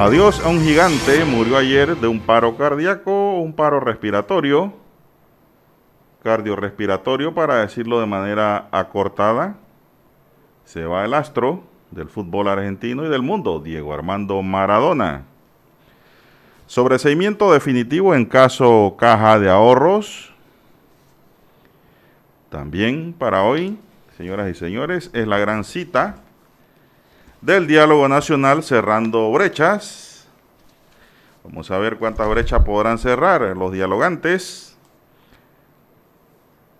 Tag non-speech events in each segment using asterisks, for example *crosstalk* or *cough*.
Adiós a un gigante murió ayer de un paro cardíaco un paro respiratorio, cardiorrespiratorio para decirlo de manera acortada. Se va el astro del fútbol argentino y del mundo, Diego Armando Maradona. Sobreseimiento definitivo en caso caja de ahorros. También para hoy, señoras y señores, es la gran cita del diálogo nacional cerrando brechas. Vamos a ver cuántas brechas podrán cerrar los dialogantes.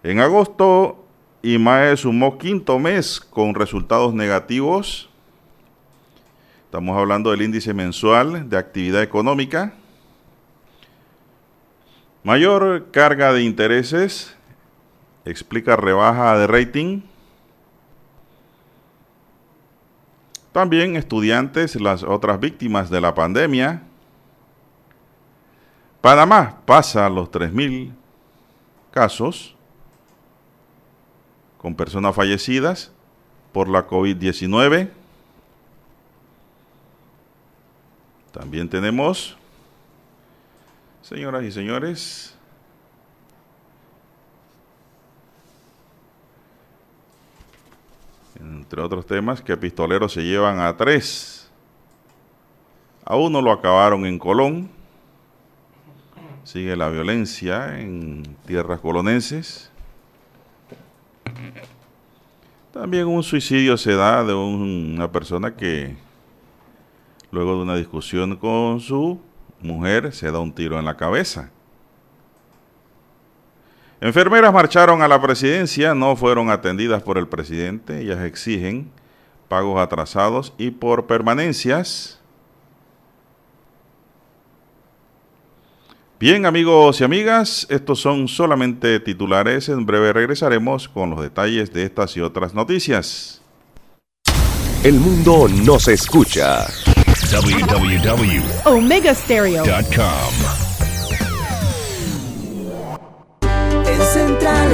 En agosto, IMAE sumó quinto mes con resultados negativos. Estamos hablando del índice mensual de actividad económica. Mayor carga de intereses, explica rebaja de rating. También estudiantes, las otras víctimas de la pandemia. Panamá pasa los 3.000 casos con personas fallecidas por la COVID-19. También tenemos, señoras y señores, entre otros temas, que pistoleros se llevan a tres. A uno lo acabaron en Colón. Sigue la violencia en tierras colonenses. También un suicidio se da de una persona que luego de una discusión con su mujer se da un tiro en la cabeza. Enfermeras marcharon a la presidencia, no fueron atendidas por el presidente, ellas exigen pagos atrasados y por permanencias. Bien amigos y amigas, estos son solamente titulares, en breve regresaremos con los detalles de estas y otras noticias. El mundo nos escucha. www.omegastereo.com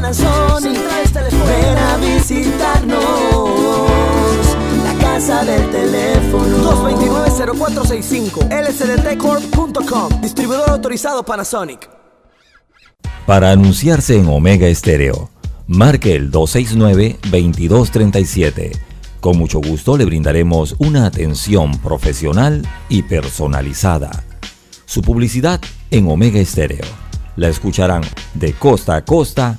Panasonic. Ven a visitarnos. La casa del teléfono. 229-0465. lcdtcorp.com. Distribuidor autorizado Panasonic. Para anunciarse en Omega Estéreo, marque el 269-2237. Con mucho gusto le brindaremos una atención profesional y personalizada. Su publicidad en Omega Estéreo. La escucharán de costa a costa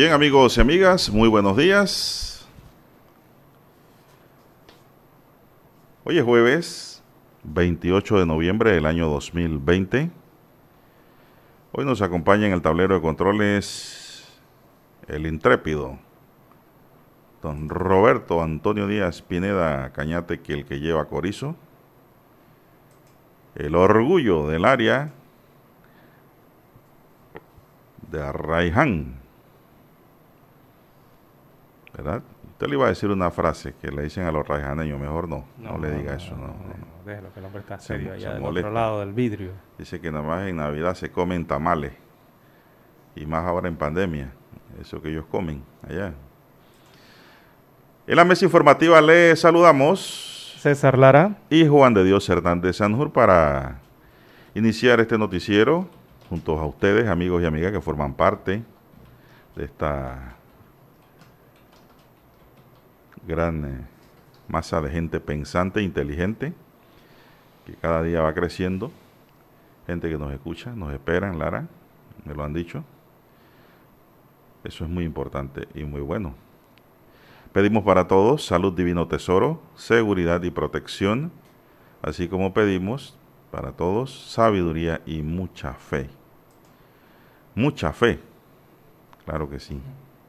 Bien amigos y amigas, muy buenos días. Hoy es jueves 28 de noviembre del año 2020. Hoy nos acompaña en el tablero de controles el intrépido don Roberto Antonio Díaz Pineda Cañate, que el que lleva Corizo. El orgullo del área de Arraiján ¿verdad? Usted le iba a decir una frase que le dicen a los rajaneños, mejor no, no, le diga eso. No, no, déjelo, que el hombre está serio allá del otro lado del vidrio. Dice que nada más en Navidad se comen tamales, y más ahora en pandemia, eso que ellos comen allá. En la mesa informativa le saludamos César Lara y Juan de Dios Hernández Sanjur para iniciar este noticiero junto a ustedes, amigos y amigas que forman parte de esta gran masa de gente pensante, inteligente, que cada día va creciendo, gente que nos escucha, nos espera en Lara, me lo han dicho. Eso es muy importante y muy bueno. Pedimos para todos salud divino tesoro, seguridad y protección, así como pedimos para todos sabiduría y mucha fe. Mucha fe, claro que sí.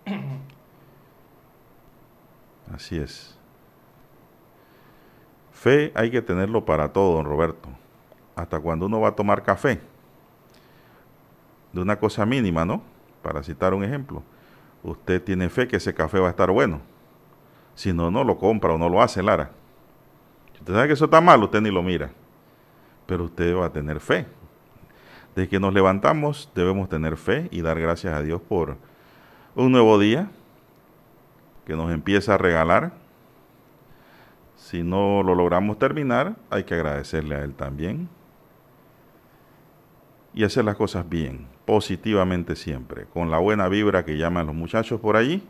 *coughs* Así es. Fe hay que tenerlo para todo, don Roberto. Hasta cuando uno va a tomar café. De una cosa mínima, ¿no? Para citar un ejemplo. Usted tiene fe que ese café va a estar bueno. Si no, no lo compra o no lo hace, Lara. Usted sabe que eso está mal, usted ni lo mira. Pero usted va a tener fe. Desde que nos levantamos debemos tener fe y dar gracias a Dios por un nuevo día que nos empieza a regalar. Si no lo logramos terminar, hay que agradecerle a Él también. Y hacer las cosas bien, positivamente siempre, con la buena vibra que llaman los muchachos por allí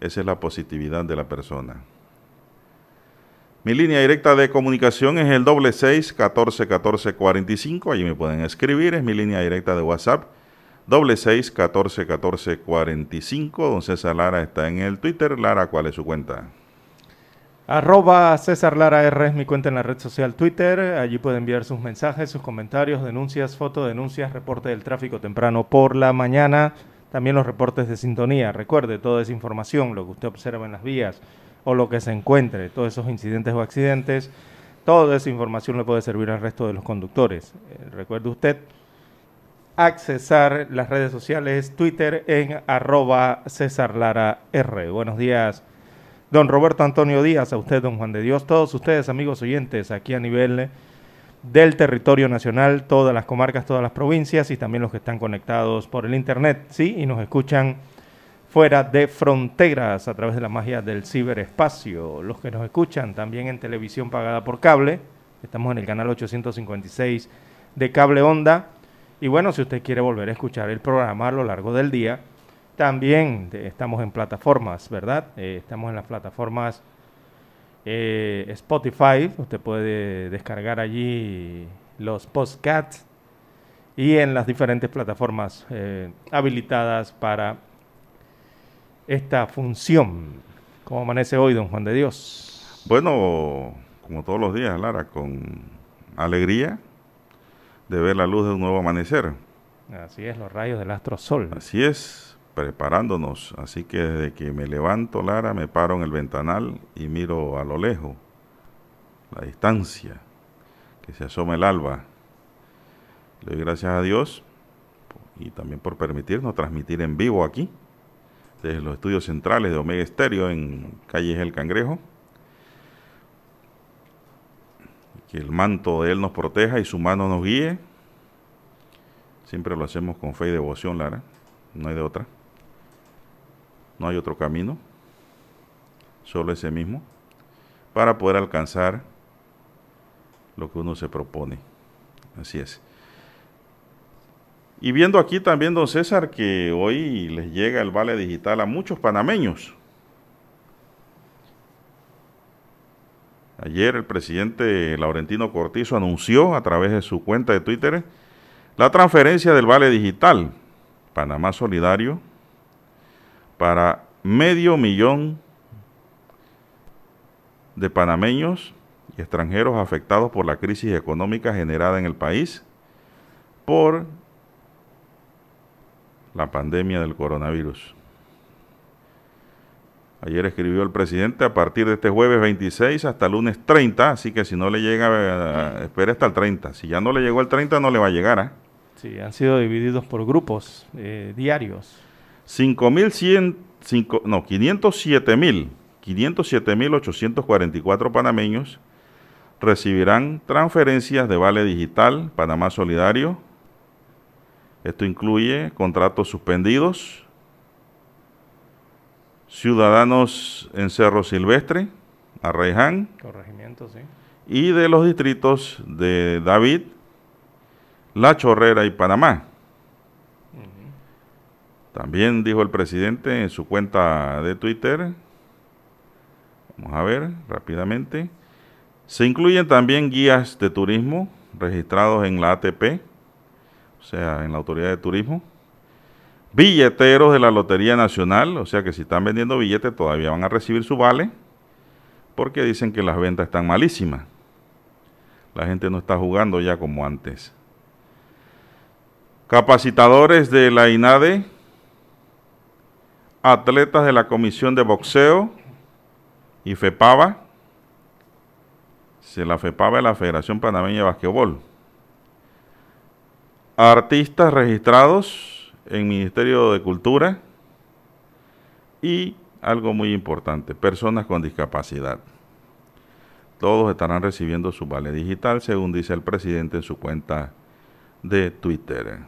esa es la positividad de la persona. Mi línea directa de comunicación es el doble seis catorce catorce cuarenta y cinco. Allí me pueden escribir. Es mi línea directa de WhatsApp. Doble seis catorce catorce cuarenta y cinco. Don César Lara está en el Twitter. Lara, ¿cuál es su cuenta? Arroba César Lara R es mi cuenta en la red social Twitter. Allí puede enviar sus mensajes, sus comentarios, denuncias, fotodenuncias, reporte del tráfico temprano por la mañana también los reportes de sintonía. Recuerde, toda esa información, lo que usted observa en las vías o lo que se encuentre, todos esos incidentes o accidentes, toda esa información le puede servir al resto de los conductores. Eh, recuerde usted accesar las redes sociales, Twitter en arroba César Lara R. Buenos días, don Roberto Antonio Díaz, a usted, don Juan de Dios, todos ustedes, amigos oyentes, aquí a nivel del territorio nacional, todas las comarcas, todas las provincias y también los que están conectados por el Internet, ¿sí? Y nos escuchan fuera de fronteras a través de la magia del ciberespacio. Los que nos escuchan también en televisión pagada por cable, estamos en el canal 856 de Cable Onda. Y bueno, si usted quiere volver a escuchar el programa a lo largo del día, también estamos en plataformas, ¿verdad? Eh, estamos en las plataformas eh, Spotify, usted puede descargar allí los podcasts y en las diferentes plataformas eh, habilitadas para esta función. ¿Cómo amanece hoy, don Juan de Dios? Bueno, como todos los días, Lara, con alegría de ver la luz de un nuevo amanecer. Así es, los rayos del astro sol. Así es, preparándonos. Así que desde que me levanto, Lara, me paro en el ventanal y miro a lo lejos, la distancia, que se asoma el alba. Le doy gracias a Dios y también por permitirnos transmitir en vivo aquí, desde los estudios centrales de Omega Estéreo en Calle El Cangrejo. Que el manto de Él nos proteja y su mano nos guíe. Siempre lo hacemos con fe y devoción, Lara. No hay de otra. No hay otro camino, solo ese mismo, para poder alcanzar lo que uno se propone. Así es. Y viendo aquí también, don César, que hoy les llega el vale digital a muchos panameños. Ayer el presidente Laurentino Cortizo anunció a través de su cuenta de Twitter la transferencia del vale digital Panamá Solidario para medio millón de panameños y extranjeros afectados por la crisis económica generada en el país por la pandemia del coronavirus. Ayer escribió el presidente a partir de este jueves 26 hasta el lunes 30, así que si no le llega, eh, espere hasta el 30. Si ya no le llegó el 30, no le va a llegar. ¿eh? Sí, han sido divididos por grupos eh, diarios. 5.100, no, 507 mil, 507 mil 844 panameños recibirán transferencias de vale digital Panamá Solidario. Esto incluye contratos suspendidos, ciudadanos en Cerro Silvestre, Arreján, sí. y de los distritos de David, La Chorrera y Panamá. También dijo el presidente en su cuenta de Twitter, Vamos a ver rápidamente. Se incluyen también guías de turismo registrados en la ATP, o sea, en la Autoridad de Turismo. Billeteros de la Lotería Nacional, o sea que si están vendiendo billetes todavía van a recibir su vale, porque dicen que las ventas están malísimas. La gente no está jugando ya como antes. Capacitadores de la INADE, atletas de la Comisión de Boxeo y FEPAVA, se la FEPAVA es la Federación Panameña de Basquetbol, artistas registrados en Ministerio de Cultura y algo muy importante, personas con discapacidad. Todos estarán recibiendo su vale digital, según dice el presidente en su cuenta de Twitter.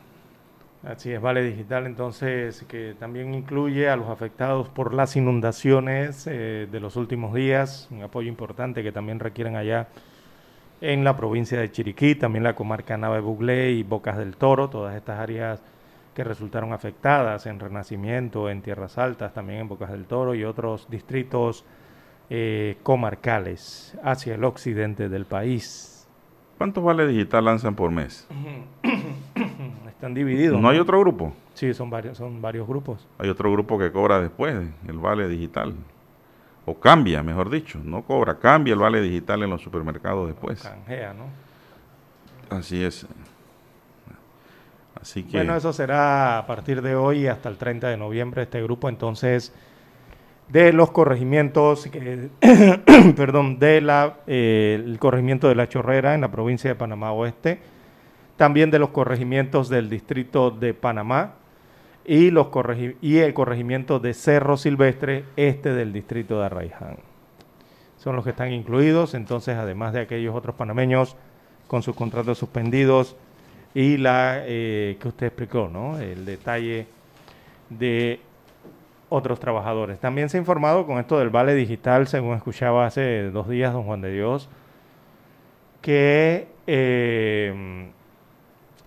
Así es, Vale Digital, entonces, que también incluye a los afectados por las inundaciones eh, de los últimos días, un apoyo importante que también requieren allá en la provincia de Chiriquí, también la comarca Nave Buglé y Bocas del Toro, todas estas áreas que resultaron afectadas en Renacimiento, en Tierras Altas, también en Bocas del Toro y otros distritos eh, comarcales hacia el occidente del país. ¿Cuántos vale digital lanzan por mes? *coughs* Están divididos. ¿No, hay otro grupo? Sí, son varios, son varios grupos. Hay otro grupo que cobra después el vale digital. O cambia, mejor dicho. No cobra, cambia el vale digital en los supermercados después. Canjea, ¿no? Así es. Bueno, eso será a partir de hoy hasta el 30 de noviembre este grupo. Entonces, de los corregimientos, *coughs* perdón, de eh, corregimiento de La Chorrera en la provincia de Panamá Oeste, también de los corregimientos del distrito de Panamá y, los y el corregimiento de Cerro Silvestre, este del distrito de Arraiján. Son los que están incluidos, entonces, además de aquellos otros panameños con sus contratos suspendidos y la eh, que usted explicó, ¿no? El detalle de otros trabajadores. También se ha informado con esto del vale digital, según escuchaba hace dos días don Juan de Dios, que eh,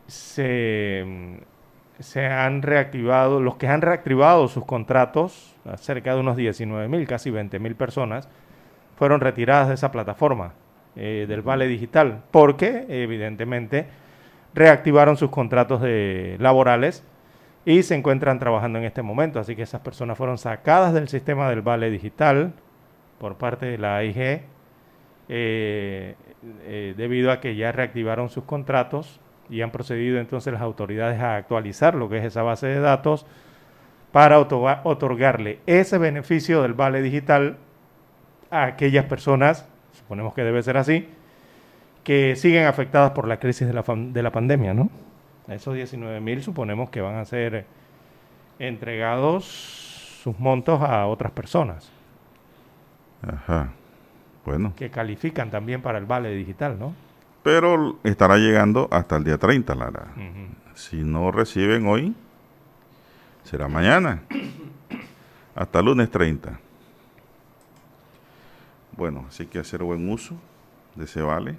se, se, han reactivado, los que han reactivado sus contratos, cerca de unos 19 mil, casi 20 mil personas, fueron retiradas de esa plataforma eh, del vale digital, porque evidentemente reactivaron sus contratos de, laborales y se encuentran trabajando en este momento. Así que esas personas fueron sacadas del sistema del vale digital por parte de la AIG eh, eh, debido a que ya reactivaron sus contratos y han procedido entonces las autoridades a actualizar lo que es esa base de datos para otorgarle ese beneficio del vale digital a aquellas personas, suponemos que debe ser así, que siguen afectadas por la crisis de la, de la pandemia, ¿no? Esos 19 mil suponemos que van a ser entregados sus montos a otras personas. Ajá. Bueno. Que califican también para el vale digital, ¿no? Pero estará llegando hasta el día 30, Lara. Si no reciben hoy, será mañana. Hasta lunes 30. Bueno, así que hacer buen uso de ese vale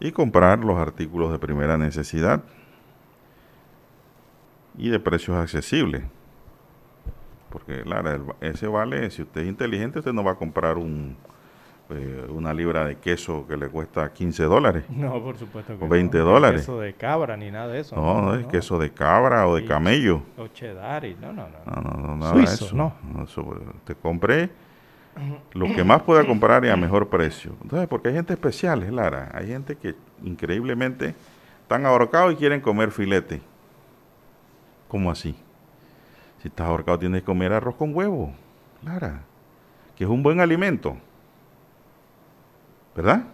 y comprar los artículos de primera necesidad y de precios accesibles. Porque claro, ese vale, si usted es inteligente, usted no va a comprar un, eh, una libra de queso que le cuesta 15 dólares. No, por supuesto O 20 dólares. queso de cabra ni nada de eso. No, no, es queso de cabra o de camello. O cheddar no, no, no. No, no, no, nada de eso. no. Eso, te compré lo que más pueda comprar y a mejor precio. Entonces, porque hay gente especial, es Lara. Hay gente que increíblemente están ahorcados y quieren comer filete. ¿Cómo así? Si estás ahorcado tienes que comer arroz con huevo, Lara, que es un buen alimento. ¿Verdad?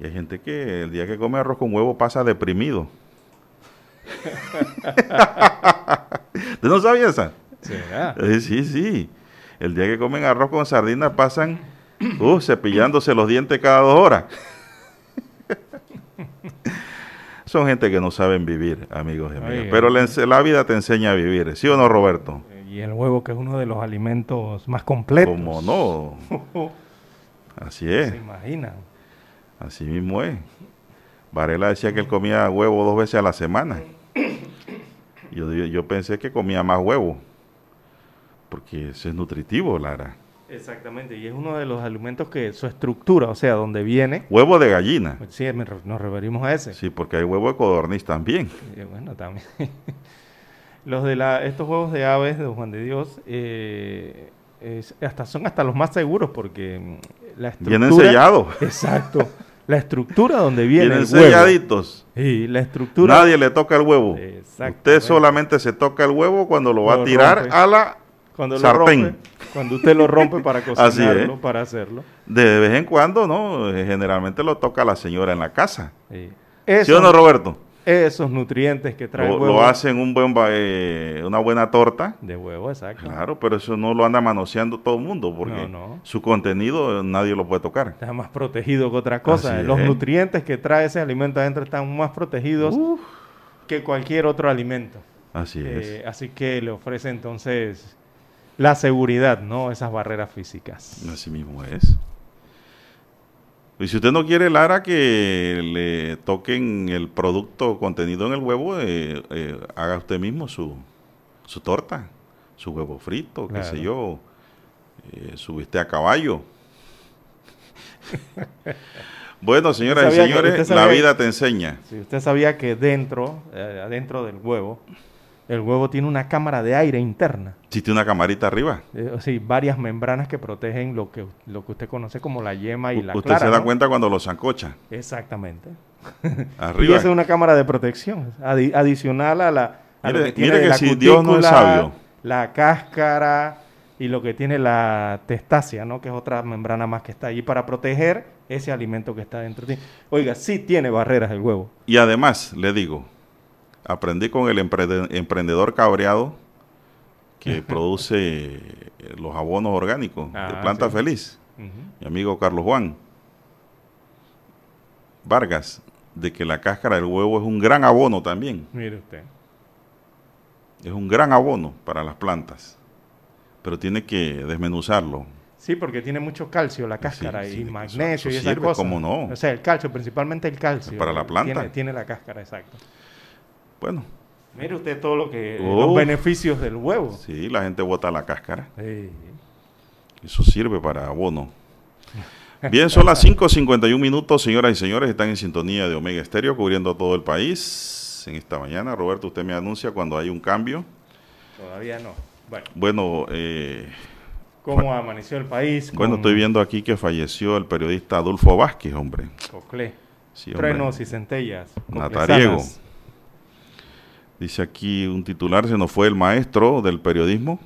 Y hay gente que el día que come arroz con huevo pasa deprimido. *laughs* *laughs* ¿Usted no sabía esa? Eh, sí, sí. El día que comen arroz con sardinas pasan uh, cepillándose los dientes cada dos horas. *laughs* Son gente que no saben vivir, amigos y amigas. Pero la, vida te enseña a vivir, ¿sí o no, Roberto? Y el huevo, que es uno de los alimentos más completos. ¿Cómo no? *laughs* Así es. Se imagina. Así mismo es. Varela decía que él comía huevo dos veces a la semana. Yo, yo pensé que comía más huevo porque eso es nutritivo, Lara. Exactamente, y es uno de los alimentos que su estructura, o sea, donde viene, Huevo de gallina. pues sí, nos referimos a ese. Sí, porque hay huevo de codorniz también. Y bueno, también. *laughs* los de la, estos huevos de aves de Don Juan de Dios, eh, es- hasta son hasta los más seguros porque mm, la estructura... Vienen sellados. *laughs* Exacto. La estructura donde viene Vienen el huevo. selladitos. Y la estructura... Nadie le toca el huevo. Usted solamente se toca el huevo cuando lo va Lo a tirar rompe. a la cuando lo rompe, cuando usted lo rompe para *laughs* cocinarlo, para hacerlo. De vez en cuando, ¿no? Eh, Generalmente lo toca la señora en la casa. Sí. ¿Sí Esos, o no, Roberto? esos nutrientes que trae Lo, lo hacen un buen, eh, una buena torta. de huevo, exacto. Claro, pero eso no lo anda manoseando todo el mundo porque No, no. su contenido eh, nadie lo puede tocar. Está más protegido que otra cosa. Así Los es. nutrientes que trae ese alimento adentro están más protegidos Uf, que cualquier otro alimento. así Eh, es. así que le ofrece entonces la seguridad, ¿no? Esas barreras físicas. Así mismo es. Y si usted no quiere, Lara, que le toquen el producto contenido en el huevo, eh, eh, haga usted mismo su, su torta, su huevo frito, qué sé yo, eh, su bistec a caballo. bueno, señoras y que- señores, la vida te enseña. Si usted sabía que dentro, eh, adentro del huevo, el huevo tiene una cámara de aire interna. Existe una camarita arriba. Eh, sea, varias membranas que protegen lo que, lo que usted conoce como la yema y U- la usted clara. se da ¿no? cuenta cuando lo zancocha. Exactamente. *laughs* Y Arriba. esa es una cámara de protección, adi- adicional a la a lo Mire- que tiene mire que la si Dios no es sabio. la cáscara y lo que tiene la testácea, ¿no? Que es otra membrana más que está allí para proteger ese alimento que está dentro de ti. Oiga, sí tiene barreras el huevo. Y además, le digo, aprendí con el emprende- emprendedor cabreado que produce eh, los abonos orgánicos de Ah, Planta sí. Feliz, mi amigo Carlos Juan Vargas, de que la cáscara del huevo es un gran abono también, Mire usted. es un gran abono para las plantas, pero tiene que desmenuzarlo. Sí, porque tiene mucho calcio la cáscara sí, y eso- magnesio eso y esas sirve, cosas. ¿cómo no? O sea, el calcio, principalmente el calcio. Para la planta. Tiene, tiene la cáscara, exacto. Bueno, Mire usted todo lo que... Uf. los beneficios del huevo. sí, la gente bota la cáscara. Sí. Eso sirve para abono. Bien, son las 5.51 minutos, señoras y señores. Están en sintonía de Omega Estéreo, cubriendo todo el país. En esta mañana, Roberto, usted me anuncia cuando hay un cambio. Todavía no. Bueno, Bueno, eh, ¿cómo amaneció el país? bueno, con estoy viendo aquí que falleció el periodista Adolfo Vázquez, hombre. Coclé, Sí, hombre. truenos y centellas. Natariego. coclesanas. Dice aquí un titular, se nos fue el maestro del periodismo,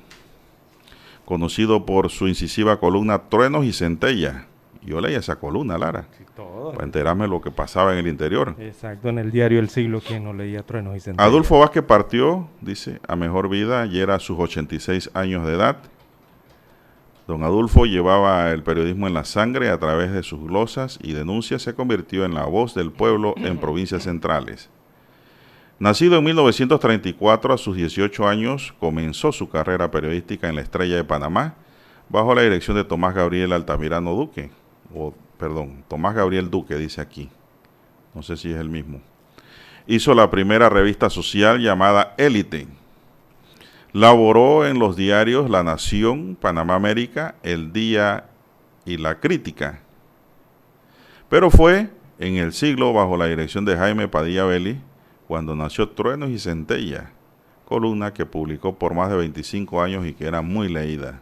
conocido por su incisiva columna Truenos y Centella. Yo leía esa columna, Lara, Sí, todo. para enterarme de lo que pasaba en el interior. Exacto, en el diario El Siglo, quien no leía truenos y centellas. Adolfo Vázquez partió, dice, a mejor vida y era a sus 86 años de edad. Don Adolfo llevaba el periodismo en la sangre a través de sus glosas y denuncias se convirtió en la voz del pueblo en provincias centrales. Nacido en 1934, a sus 18 años comenzó su carrera periodística en la Estrella de Panamá bajo la dirección de Tomás Gabriel Altamirano Duque, o perdón, Tomás Gabriel Duque dice aquí. No sé si es el mismo hizo la primera revista social llamada Élite. Laboró en los diarios La Nación, Panamá América, El Día y La Crítica. Pero fue en el siglo bajo la dirección de Jaime Padilla Belli cuando nació Truenos y Centella, columna que publicó por más de 25 años y que era muy leída.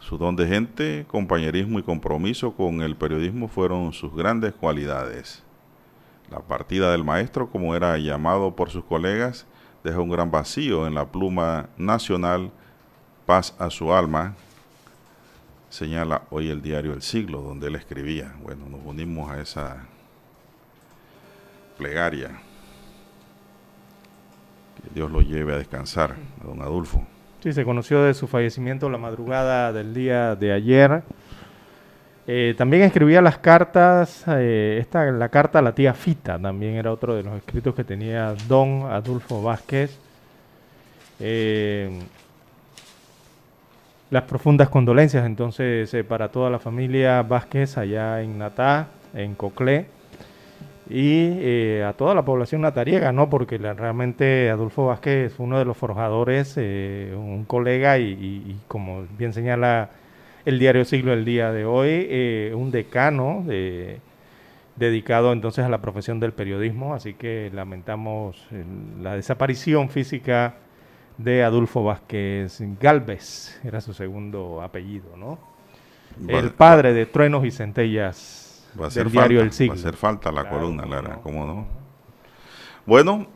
Su don de gente, compañerismo y compromiso con el periodismo fueron sus grandes cualidades. La partida del maestro, como era llamado por sus colegas, deja un gran vacío en la pluma nacional. Paz a su alma, señala hoy el diario El Siglo, donde él escribía. Bueno, nos unimos a esa plegaria. Dios lo lleve a descansar, a don Adolfo. Sí, se conoció de su fallecimiento la madrugada del día de ayer. Eh, también escribía las cartas, eh, esta, la carta a la tía Fita, también era otro de los escritos que tenía don Adolfo Vázquez. Eh, las profundas condolencias entonces eh, para toda la familia Vázquez allá en Natá, en Coclé, y eh, a toda la población natariega, ¿no? Porque la- realmente Adolfo Vázquez fue uno de los forjadores, eh, un colega y, y- y como bien señala el diario Siglo el día de hoy, eh, un decano dedicado entonces a la profesión del periodismo, así que lamentamos la desaparición física de Adolfo Vázquez Galvez, era su segundo apellido, ¿no? el padre de truenos y centellas va a del diario El Siglo. Va a hacer falta la columna, Lara, ¿cómo no? Bueno,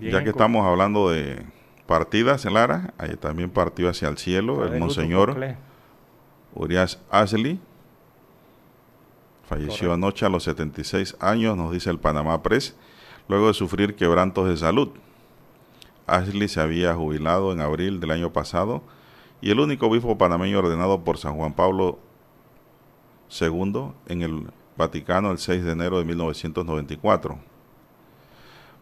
ya que estamos hablando de partidas, Lara, ahí también partió hacia el cielo el monseñor Urias Ashley. Falleció anoche a los 76 años, nos dice el Panamá Press, luego de sufrir quebrantos de salud. Ashley se había jubilado en abril del año pasado y el único obispo panameño ordenado por San Juan Pablo II en el Vaticano el 6 de enero de 1994.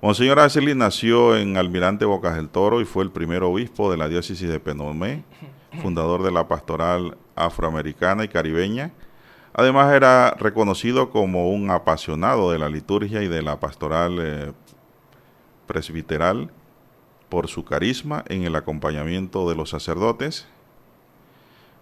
Monseñor Ashley nació en Almirante Bocas del Toro y fue el primer obispo de la diócesis de Penomé, *laughs* fundador de la pastoral afroamericana y caribeña. Además era reconocido como un apasionado de la liturgia y de la pastoral eh, presbiteral por su carisma en el acompañamiento de los sacerdotes.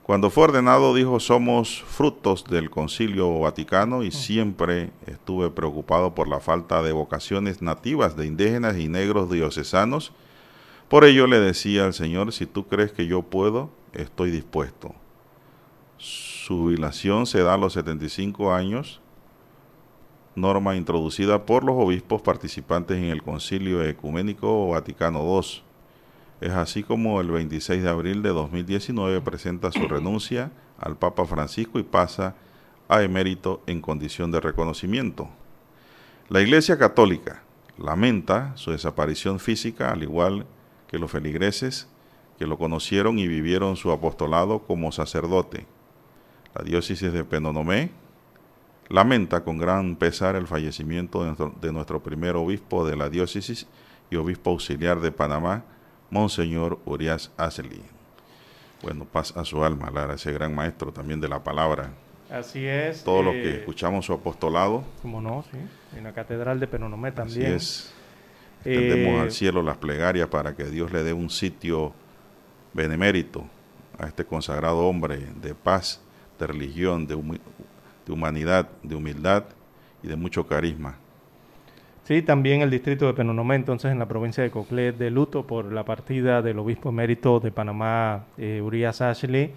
Cuando fue ordenado dijo, somos frutos del concilio vaticano y siempre estuve preocupado por la falta de vocaciones nativas de indígenas y negros diocesanos. Por ello le decía al Señor, si tú crees que yo puedo, estoy dispuesto. Su jubilación se da a los 75 años norma introducida por los obispos participantes en el Concilio Ecuménico Vaticano II. Es así como el 26 de abril de 2019 presenta su renuncia al Papa Francisco y pasa a emérito en condición de reconocimiento. La Iglesia Católica lamenta su desaparición física, al igual que los feligreses que lo conocieron y vivieron su apostolado como sacerdote. La diócesis de Penonomé lamenta con gran pesar el fallecimiento de nuestro, primer obispo de la diócesis y obispo auxiliar de Panamá, Monseñor Urias Aseli. Bueno, paz a su alma, Lara, ese gran maestro también de la palabra. Así es. Todo lo que eh, escuchamos su apostolado. Como no, sí. En la Catedral de Penonomé también. Así es. Extendemos al eh, cielo las plegarias para que Dios le dé un sitio benemérito a este consagrado hombre de paz, de religión, de, de humanidad, de humildad y de mucho carisma. Sí, también el distrito de Penonomé, entonces en la provincia de Coclé, de luto por la partida del obispo emérito de Panamá, eh, Urias Ashley.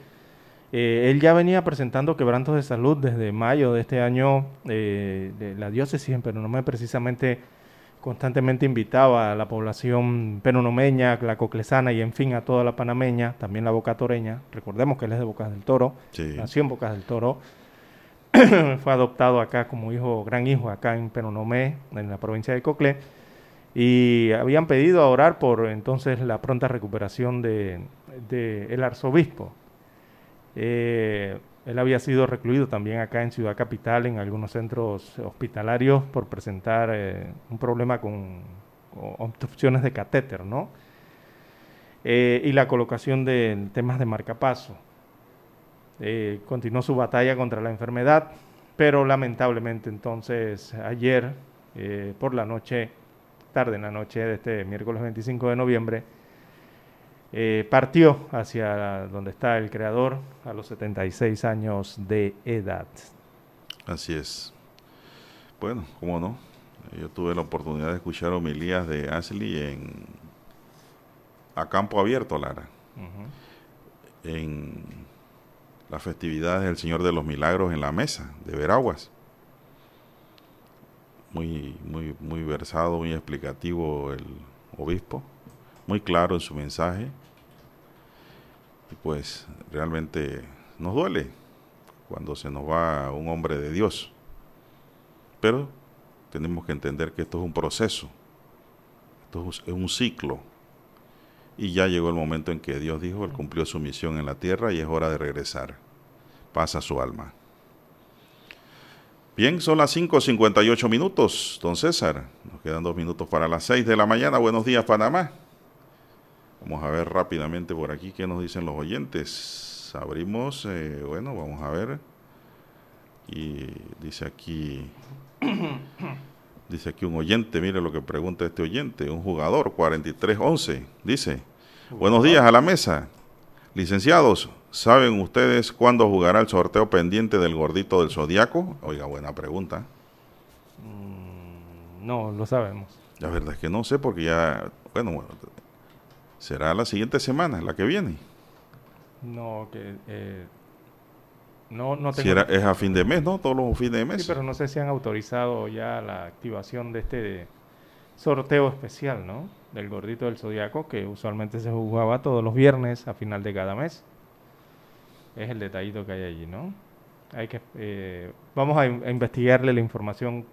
Eh, él ya venía presentando quebrantos de salud desde mayo de este año. Eh, de la diócesis en Penonomé precisamente constantemente invitaba a la población penonomeña, la coclesana y en fin a toda la panameña, también la bocatoreña. Recordemos que él es de Bocas del Toro, nació en Bocas del Toro *coughs* fue adoptado acá como hijo, gran hijo, acá en Penonomé, en la provincia de Coclé, y habían pedido orar por entonces la pronta recuperación de, el arzobispo. Eh, él había sido recluido también acá en Ciudad Capital, en algunos centros hospitalarios, por presentar eh, un problema con, obstrucciones de catéter, ¿no? Eh, y la colocación de temas de marcapaso. Eh, continuó su batalla contra la enfermedad, pero lamentablemente entonces ayer eh, por la noche, tarde en la noche de este miércoles 25 de noviembre, eh, partió hacia donde está el creador a los 76 años de edad. Así es. Bueno, cómo no. Yo tuve la oportunidad de escuchar homilías de Ashley en a campo abierto, Lara. En las festividades del Señor de los Milagros en la mesa de Veraguas. Muy, muy, muy versado, muy explicativo el obispo, muy claro en su mensaje. Y pues realmente nos duele cuando se nos va un hombre de Dios. Pero tenemos que entender que esto es un proceso, esto es un ciclo y ya llegó el momento en que Dios dijo, Él cumplió su misión en la tierra y es hora de regresar. Pasa su alma. Bien, son las 5.58 minutos, don César. Nos quedan dos minutos para las 6 de la mañana. Buenos días, Panamá. Vamos a ver rápidamente por aquí qué nos dicen los oyentes. Abrimos, eh, bueno, vamos a ver. Y dice aquí, dice aquí un oyente, mire lo que pregunta este oyente, un jugador 4311, dice, buenos días a la mesa, licenciados, ¿Saben ustedes cuándo jugará el sorteo pendiente del gordito del zodiaco? Oiga, buena pregunta. Mm, no, lo sabemos. La verdad es que no sé porque ya, bueno, será la siguiente semana, la que viene. No, que eh, no, no tengo... Si era, es a fin de mes, ¿no? Todos los fines de mes. Sí, pero no sé si han autorizado ya la activación de este sorteo especial, ¿no? Del gordito del zodiaco, que usualmente se jugaba todos los viernes a final de cada mes. Es el detallito que hay allí, ¿no? Hay que, eh, vamos a, a investigarle la información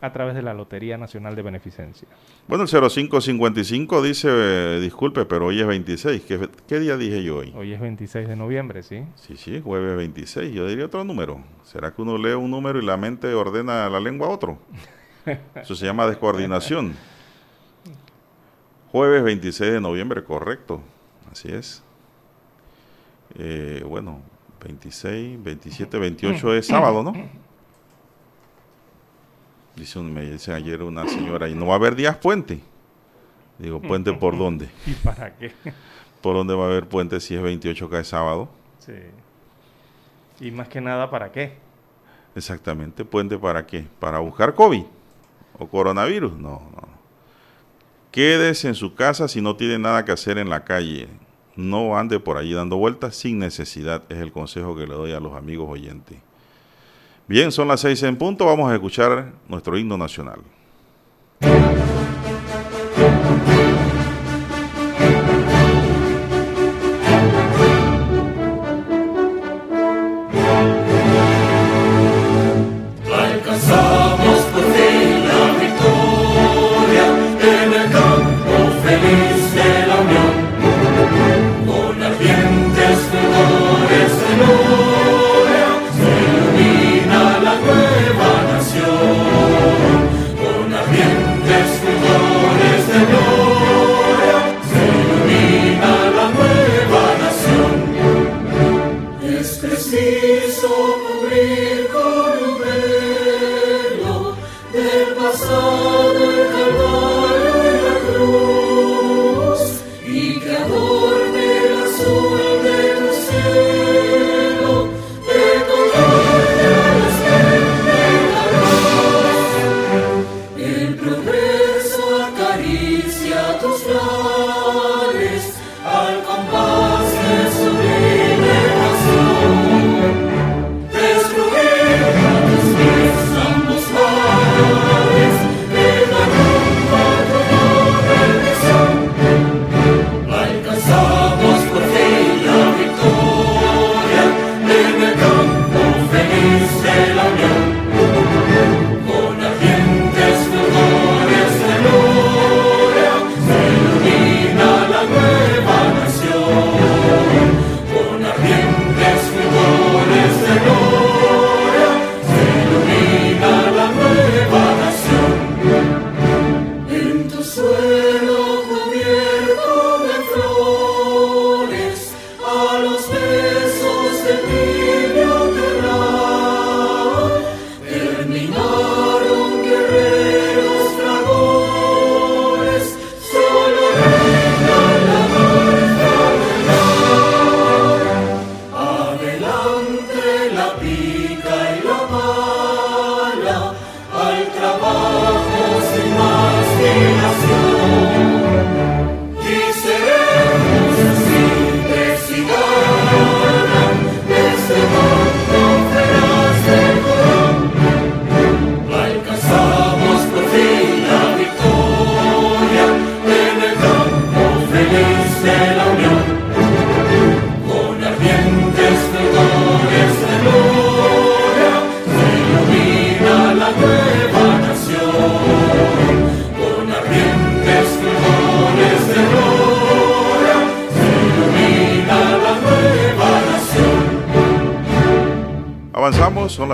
a través de la Lotería Nacional de Beneficencia. Bueno, el 0555 dice, eh, disculpe, pero hoy es 26. ¿Qué, ¿Qué, día dije yo hoy? Hoy es 26 de noviembre, ¿sí? Sí, sí, jueves 26. Yo diría otro número. ¿Será que uno lee un número y la mente ordena la lengua a otro? *laughs* Eso se llama descoordinación. Jueves 26 de noviembre, correcto. Así es. Eh, bueno, 26, 27, 28 es sábado, ¿no? Dice, me dice ayer una señora, y no va a haber días puente. Digo, ¿puente por *laughs* dónde? ¿Y para qué? *laughs* ¿Por dónde va a haber puente si es 28 cada sábado? Sí. Y más que nada, ¿para qué? Exactamente, puente para qué? ¿Para buscar COVID o coronavirus? No, no. Quédese en su casa si no tiene nada que hacer en la calle. No ande por allí dando vueltas sin necesidad, es el consejo que le doy a los amigos oyentes. Bien, son las seis en punto, vamos a escuchar nuestro himno nacional.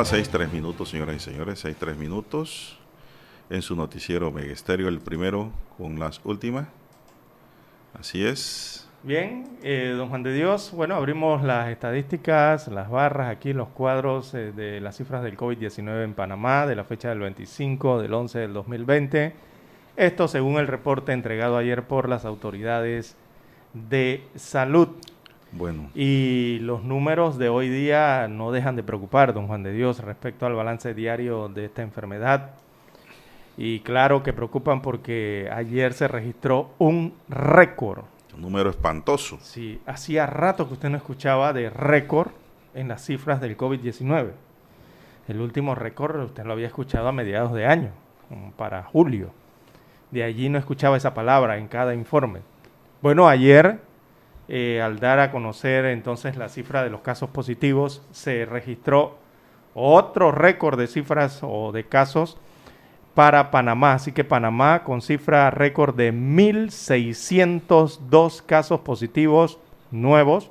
Las seis tres minutos, señoras y señores, seis tres minutos en su noticiero Megesterio, el primero con las últimas. Así es. Bien, eh, don Juan de Dios, bueno, abrimos las estadísticas, las barras aquí, los cuadros eh, de las cifras del COVID-19 en Panamá, de la fecha del 25 del 11 del 2020. Esto según el reporte entregado ayer por las autoridades de salud. Bueno. Y los números de hoy día no dejan de preocupar, don Juan de Dios, respecto al balance diario de esta enfermedad. Y claro que preocupan porque ayer se registró un récord. Un número espantoso. Sí, hacía rato que usted no escuchaba de récord en las cifras del COVID-19. El último récord usted lo había escuchado a mediados de año, para julio. De allí no escuchaba esa palabra en cada informe. Bueno, ayer, eh, al dar a conocer entonces la cifra de los casos positivos, se registró otro récord de cifras o de casos para Panamá. Así que Panamá con cifra récord de 1.602 casos positivos nuevos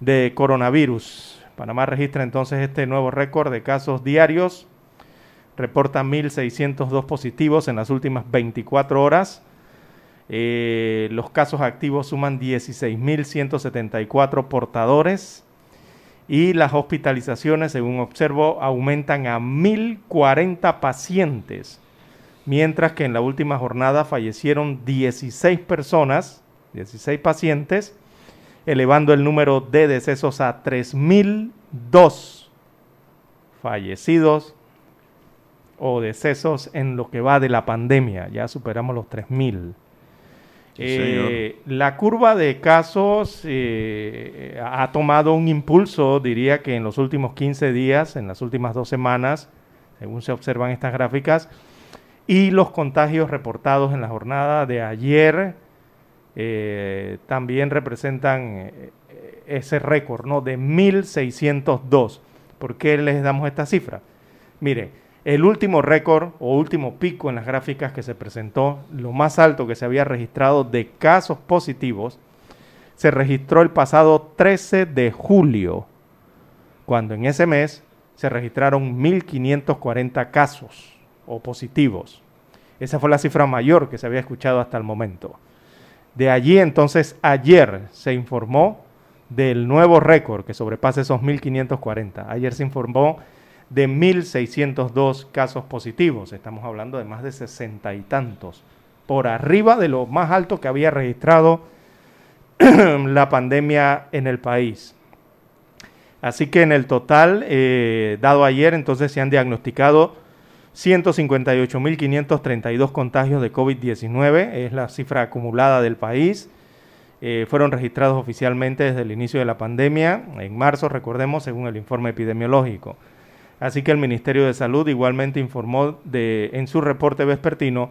de coronavirus. Panamá registra entonces este nuevo récord de casos diarios. Reporta 1.602 positivos en las últimas 24 horas. Eh, los casos activos suman 16.174 portadores y las hospitalizaciones, según observo, aumentan a 1.040 pacientes, mientras que en la última jornada fallecieron 16 personas, 16 pacientes, elevando el número de decesos a 3.002 fallecidos o decesos en lo que va de la pandemia. Ya superamos los 3.000. Eh, la curva de casos eh, ha tomado un impulso, diría que en los últimos 15 días, en las últimas dos semanas, según se observan estas gráficas, y los contagios reportados en la jornada de ayer eh, también representan ese récord ¿no? de 1.602. ¿Por qué les damos esta cifra? Mire, el último récord o último pico en las gráficas que se presentó, lo más alto que se había registrado de casos positivos, se registró el pasado 13 de julio, cuando en ese mes se registraron 1.540 casos o positivos. Esa fue la cifra mayor que se había escuchado hasta el momento. De allí entonces ayer se informó del nuevo récord que sobrepasa esos 1.540. Ayer se informó de 1.602 casos positivos. Estamos hablando de más de sesenta y tantos, por arriba de lo más alto que había registrado *clears throat* la pandemia en el país. Así que en el total, eh, dado ayer, entonces se han diagnosticado 158.532 contagios de COVID-19, es la cifra acumulada del país. Eh, fueron registrados oficialmente desde el inicio de la pandemia, en marzo, recordemos, según el informe epidemiológico. Así que el Ministerio de Salud igualmente informó de, en su reporte vespertino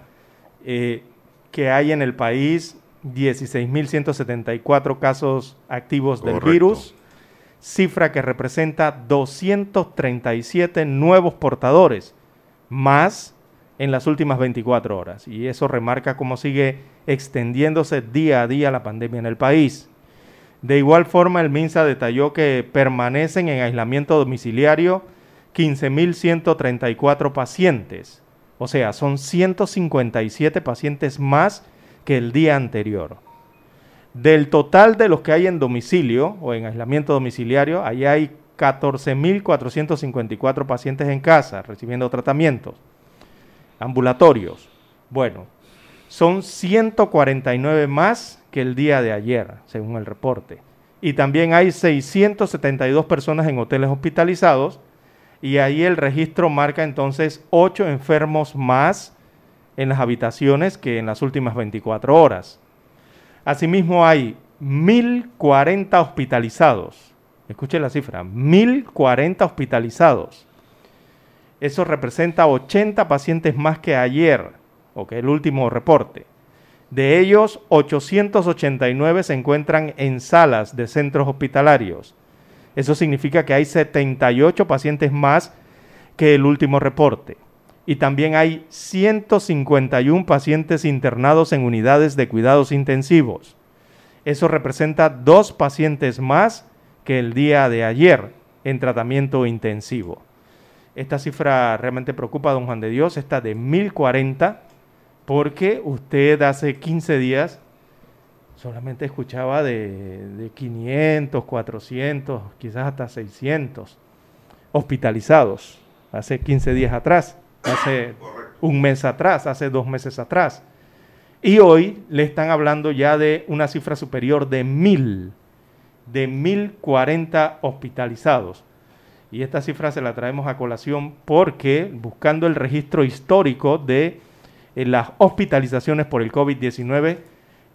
eh, que hay en el país 16.174 casos activos del virus, cifra que representa 237 nuevos portadores, más en las últimas 24 horas. Y eso remarca cómo sigue extendiéndose día a día la pandemia en el país. De igual forma, el MINSA detalló que permanecen en aislamiento domiciliario 15.134 pacientes. O sea, son 157 pacientes más que el día anterior. Del total de los que hay en domicilio o en aislamiento domiciliario, ahí hay 14.454 pacientes en casa recibiendo tratamientos ambulatorios. Bueno, son 149 más que el día de ayer, según el reporte. Y también hay 672 personas en hoteles hospitalizados y ahí el registro marca entonces ocho enfermos más en las habitaciones que en las últimas 24 horas. Asimismo hay 1.040 hospitalizados. Escuche la cifra, 1.040 hospitalizados. Eso representa 80 pacientes más que ayer, o que el último reporte. De ellos, 889 se encuentran en salas de centros hospitalarios eso significa que hay 78 pacientes más que el último reporte. Y también hay 151 pacientes internados en unidades de cuidados intensivos. Eso representa dos pacientes más que el día de ayer en tratamiento intensivo. Esta cifra realmente preocupa a don Juan de Dios, está de 1040, porque usted hace 15 días solamente escuchaba de, 500, 400, quizás hasta 600 hospitalizados hace 15 días atrás, hace un mes atrás, hace dos meses atrás. Y hoy le están hablando ya de una cifra superior de mil, de 1.040 hospitalizados. Y esta cifra se la traemos a colación porque buscando el registro histórico de eh, las hospitalizaciones por el COVID-19,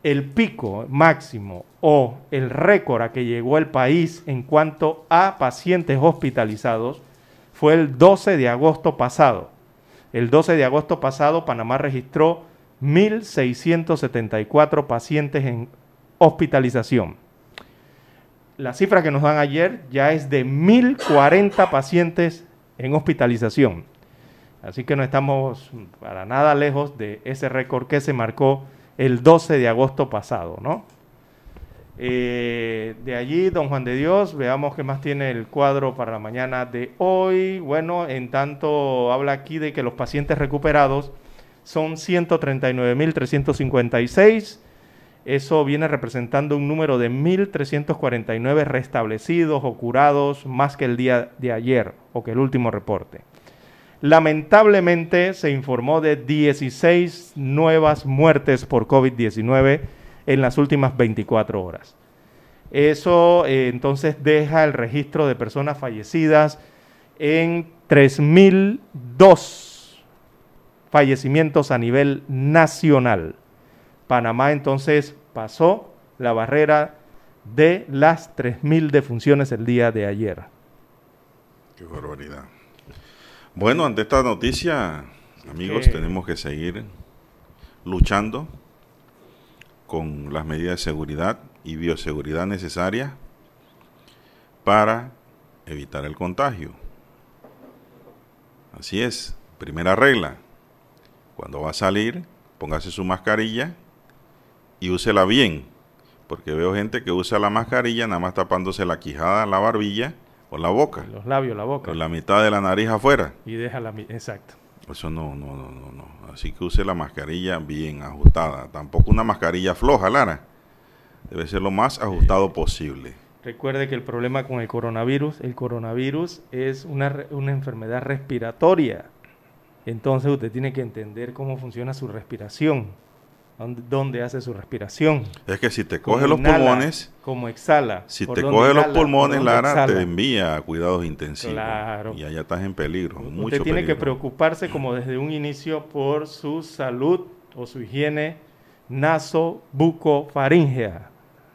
el pico máximo o el récord a que llegó el país en cuanto a pacientes hospitalizados fue el 12 de agosto pasado. El 12 de agosto pasado Panamá registró 1.674 pacientes en hospitalización. La cifra que nos dan ayer ya es de 1.040 pacientes en hospitalización. Así que no estamos para nada lejos de ese récord que se marcó el 12 de agosto pasado, ¿no? Eh, de allí, don Juan de Dios, veamos qué más tiene el cuadro para la mañana de hoy. Bueno, en tanto habla aquí de que los pacientes recuperados son 139.356. Eso viene representando un número de 1.349 restablecidos o curados más que el día de ayer o que el último reporte. Lamentablemente se informó de 16 nuevas muertes por COVID-19 en las últimas 24 horas. Eso eh, entonces deja el registro de personas fallecidas en 3.002 fallecimientos a nivel nacional. Panamá entonces pasó la barrera de las 3.000 defunciones el día de ayer. Qué barbaridad. Bueno, ante esta noticia, amigos, tenemos que seguir luchando con las medidas de seguridad y bioseguridad necesarias para evitar el contagio. Así es, primera regla, cuando va a salir, póngase su mascarilla y úsela bien, porque veo gente que usa la mascarilla nada más tapándose la quijada, la barbilla la boca. Los labios, la boca. Con la mitad de la nariz afuera. Y deja la exacto. Eso no, no, no, no, no. Así que use la mascarilla bien ajustada. Tampoco una mascarilla floja, Lara. Debe ser lo más ajustado posible. Recuerde que el problema con el coronavirus, el coronavirus es una, una enfermedad respiratoria. Entonces usted tiene que entender cómo funciona su respiración dónde hace su respiración. Es que si te coge los pulmones, como exhala. Si te coge los pulmones, Lara, te envía a cuidados intensivos. Y allá estás en peligro. Usted tiene que preocuparse como desde un inicio por su salud o su higiene naso, buco, faringea,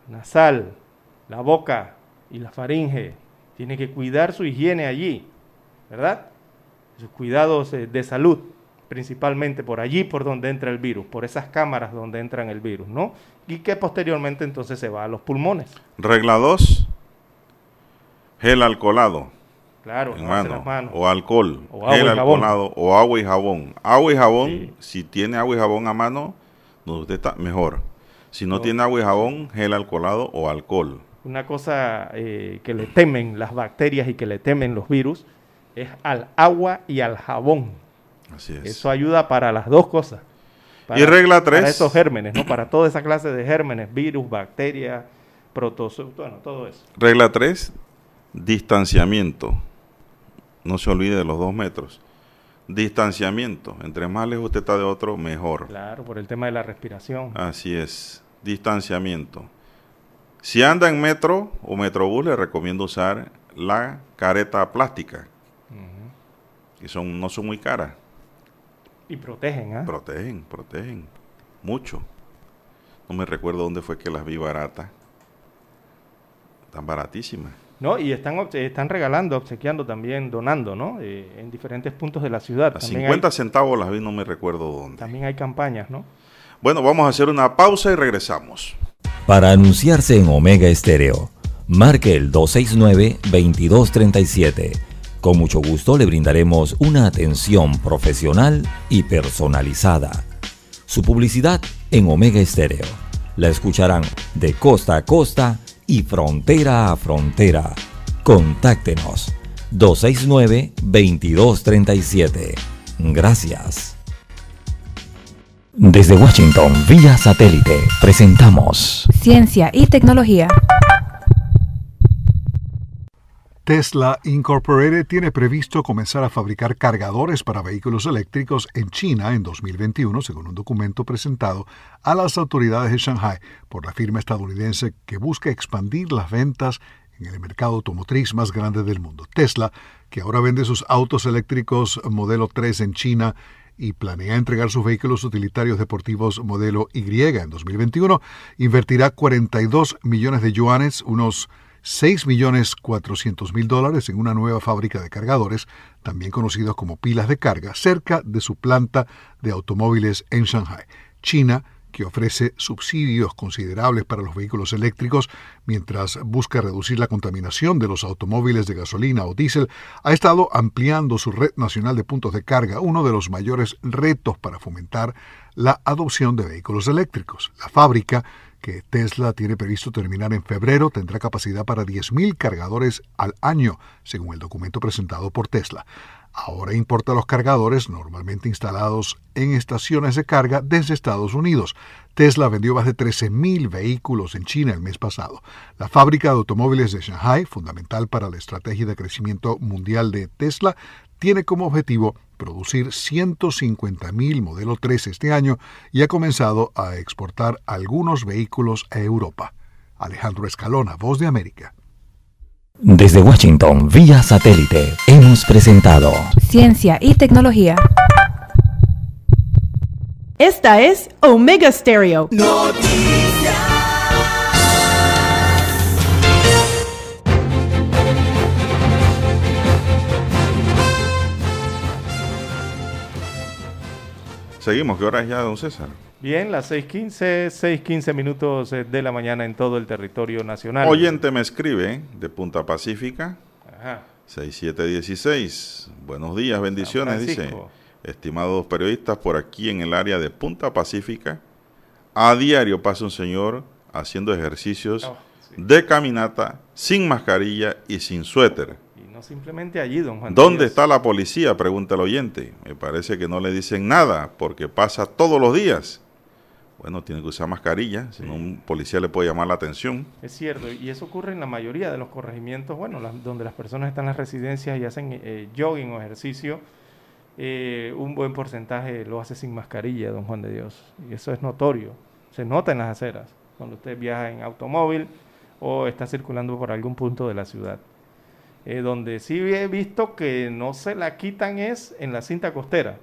nasal, la boca y la faringe. Tiene que cuidar su higiene allí, ¿verdad? Sus cuidados eh, de salud principalmente por allí por donde entra el virus, por esas cámaras donde entran el virus, ¿no? Y que posteriormente entonces se va a los pulmones. Regla 2, gel alcoholado. Claro, en mano, o alcohol, o agua gel y alcoholado o agua y jabón. Agua y jabón, si tiene agua y jabón a mano, no, usted está mejor. Si no, tiene agua y jabón, gel alcoholado o alcohol. Una cosa eh, que le temen las bacterias y que le temen los virus es al agua y al jabón. Eso ayuda para las dos cosas. y regla 3. Para esos gérmenes, ¿no? Para toda esa clase de gérmenes, virus, bacterias, protozoos, bueno, todo eso. Regla 3, distanciamiento. No se olvide de los dos metros. Distanciamiento. Entre más lejos usted está de otro, mejor. Claro, por el tema de la respiración. Así es. Distanciamiento. Si anda en metro o metrobús, le recomiendo usar la careta plástica. Que son, no son muy caras. Y protegen, ¿ah? Protegen, protegen. Mucho. No me recuerdo dónde fue que las vi baratas. Están baratísimas. No, y están, están regalando, obsequiando también, donando, ¿no? Eh, en diferentes puntos de la ciudad. A 50 centavos las vi, no me recuerdo dónde. También hay campañas, ¿no? Bueno, vamos a hacer una pausa y regresamos. Para anunciarse en Omega Estéreo, marque el 269-2237 con mucho gusto le brindaremos una atención profesional y personalizada. Su publicidad en Omega Estéreo. La escucharán de costa a costa y frontera a frontera. Contáctenos 269-2237. Gracias. Desde Washington, vía satélite, presentamos Ciencia y Tecnología. Tesla Incorporated tiene previsto comenzar a fabricar cargadores para vehículos eléctricos en China en 2021, según un documento presentado a las autoridades de Shanghai por la firma estadounidense que busca expandir las ventas en el mercado automotriz más grande del mundo. Tesla, que ahora vende sus autos eléctricos modelo 3 en China y planea entregar sus vehículos utilitarios deportivos modelo Y en 2021, invertirá 42 millones de yuanes, unos 6.400.000 dólares en una nueva fábrica de cargadores, también conocidos como pilas de carga, cerca de su planta de automóviles en Shanghai. China, que ofrece subsidios considerables para los vehículos eléctricos mientras busca reducir la contaminación de los automóviles de gasolina o diésel, ha estado ampliando su red nacional de puntos de carga, uno de los mayores retos para fomentar la adopción de vehículos eléctricos. La fábrica que Tesla tiene previsto terminar en febrero, tendrá capacidad para 10.000 cargadores al año, según el documento presentado por Tesla. Ahora importa los cargadores normalmente instalados en estaciones de carga desde Estados Unidos. Tesla vendió más de 13.000 vehículos en China el mes pasado. La fábrica de automóviles de Shanghai, fundamental para la estrategia de crecimiento mundial de Tesla, tiene como objetivo producir 150.000 modelo 3 este año y ha comenzado a exportar algunos vehículos a Europa. Alejandro Escalona, Voz de América. Desde Washington, vía satélite, hemos presentado Ciencia y Tecnología. Esta es Omega Stereo. Seguimos, ¿qué hora es ya, don César? Bien, las 6.15, 6.15 minutos eh, de la mañana en todo el territorio nacional. Oyente me escribe de Punta Pacífica, Ajá. 6716. Buenos días, bendiciones, dice. Estimados periodistas, por aquí en el área de Punta Pacífica, a diario pasa un señor haciendo ejercicios oh, de caminata sin mascarilla y sin suéter simplemente allí, don Juan. ¿Dónde está la policía? Pregunta el oyente. Me parece que no le dicen nada porque pasa todos los días. Bueno, tiene que usar mascarilla, si no un policía le puede llamar la atención. Es cierto, y eso ocurre en la mayoría de los corregimientos, bueno, donde las personas están en las residencias y hacen eh, jogging o ejercicio, eh, un buen porcentaje lo hace sin mascarilla, don Juan de Dios. Y eso es notorio, se nota en las aceras, cuando usted viaja en automóvil o está circulando por algún punto de la ciudad. Eh, donde sí he visto que no se la quitan es en la cinta costera.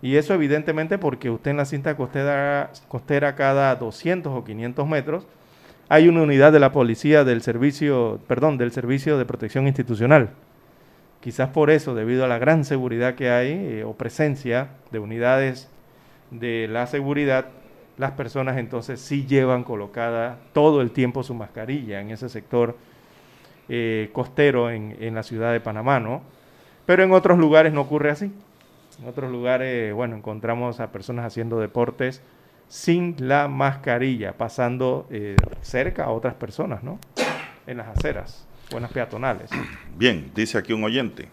Y eso evidentemente porque usted en la cinta costera, costera cada 200 o 500 metros hay una unidad de la policía del servicio, perdón, del servicio de protección institucional. Quizás por eso, debido a la gran seguridad que hay eh, o presencia de unidades de la seguridad, las personas entonces sí llevan colocada todo el tiempo su mascarilla en ese sector eh, costero en, en, la ciudad de Panamá, ¿no? Pero en otros lugares no ocurre así. En otros lugares, bueno, encontramos a personas haciendo deportes sin la mascarilla, pasando eh, cerca a otras personas, ¿no? En las aceras, buenas peatonales. *clears throat* Bien, dice aquí un oyente.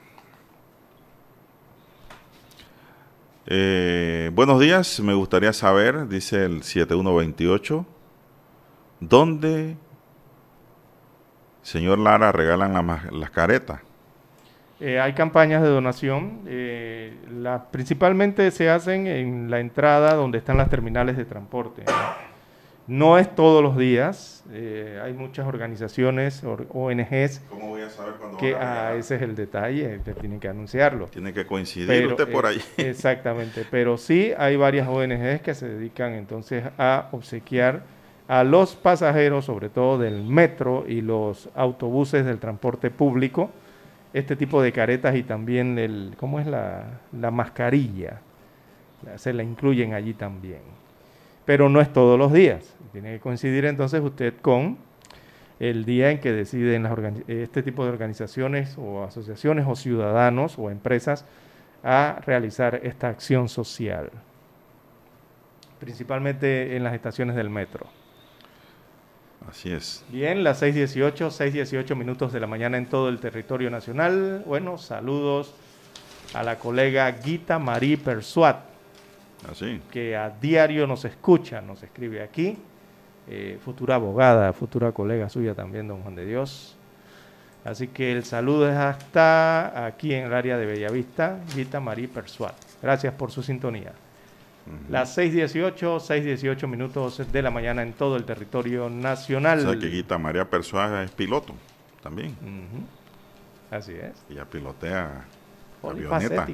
Eh, buenos días, me gustaría saber, dice el 7128, ¿dónde Señor Lara, regalan las caretas. Eh, hay campañas de donación, eh, principalmente se hacen en la entrada donde están las terminales de transporte. No, es todos los días, eh, hay muchas organizaciones, ONGs. ¿Cómo voy a saber cuándo que, ah, ese es el detalle, que tienen que anunciarlo. Tiene que coincidir usted por ahí. exactamente, pero sí hay varias ONGs que se dedican entonces a obsequiar a los pasajeros, sobre todo del metro y los autobuses del transporte público, este tipo de caretas y también el, ¿cómo es la, la mascarilla? Se la incluyen allí también. Pero no es todos los días. Tiene que coincidir entonces usted con el día en que deciden este tipo de organizaciones o asociaciones o ciudadanos o empresas a realizar esta acción social, principalmente en las estaciones del metro. Así es. Bien, las 6.18, 6.18 minutos de la mañana en todo el territorio nacional. Bueno, saludos a la colega Guita Marie Persuat, Así. que a diario nos escucha, nos escribe aquí. Eh, futura abogada, futura colega suya también, don Juan de Dios. Así que el saludo es hasta aquí en el área de Bellavista, Vita María Persuad. Gracias por su sintonía. Las 6.18, 6.18 minutos de la mañana en todo el territorio nacional. O sea que Guita María Persuada es piloto también. Así es. Ella pilotea avioneta.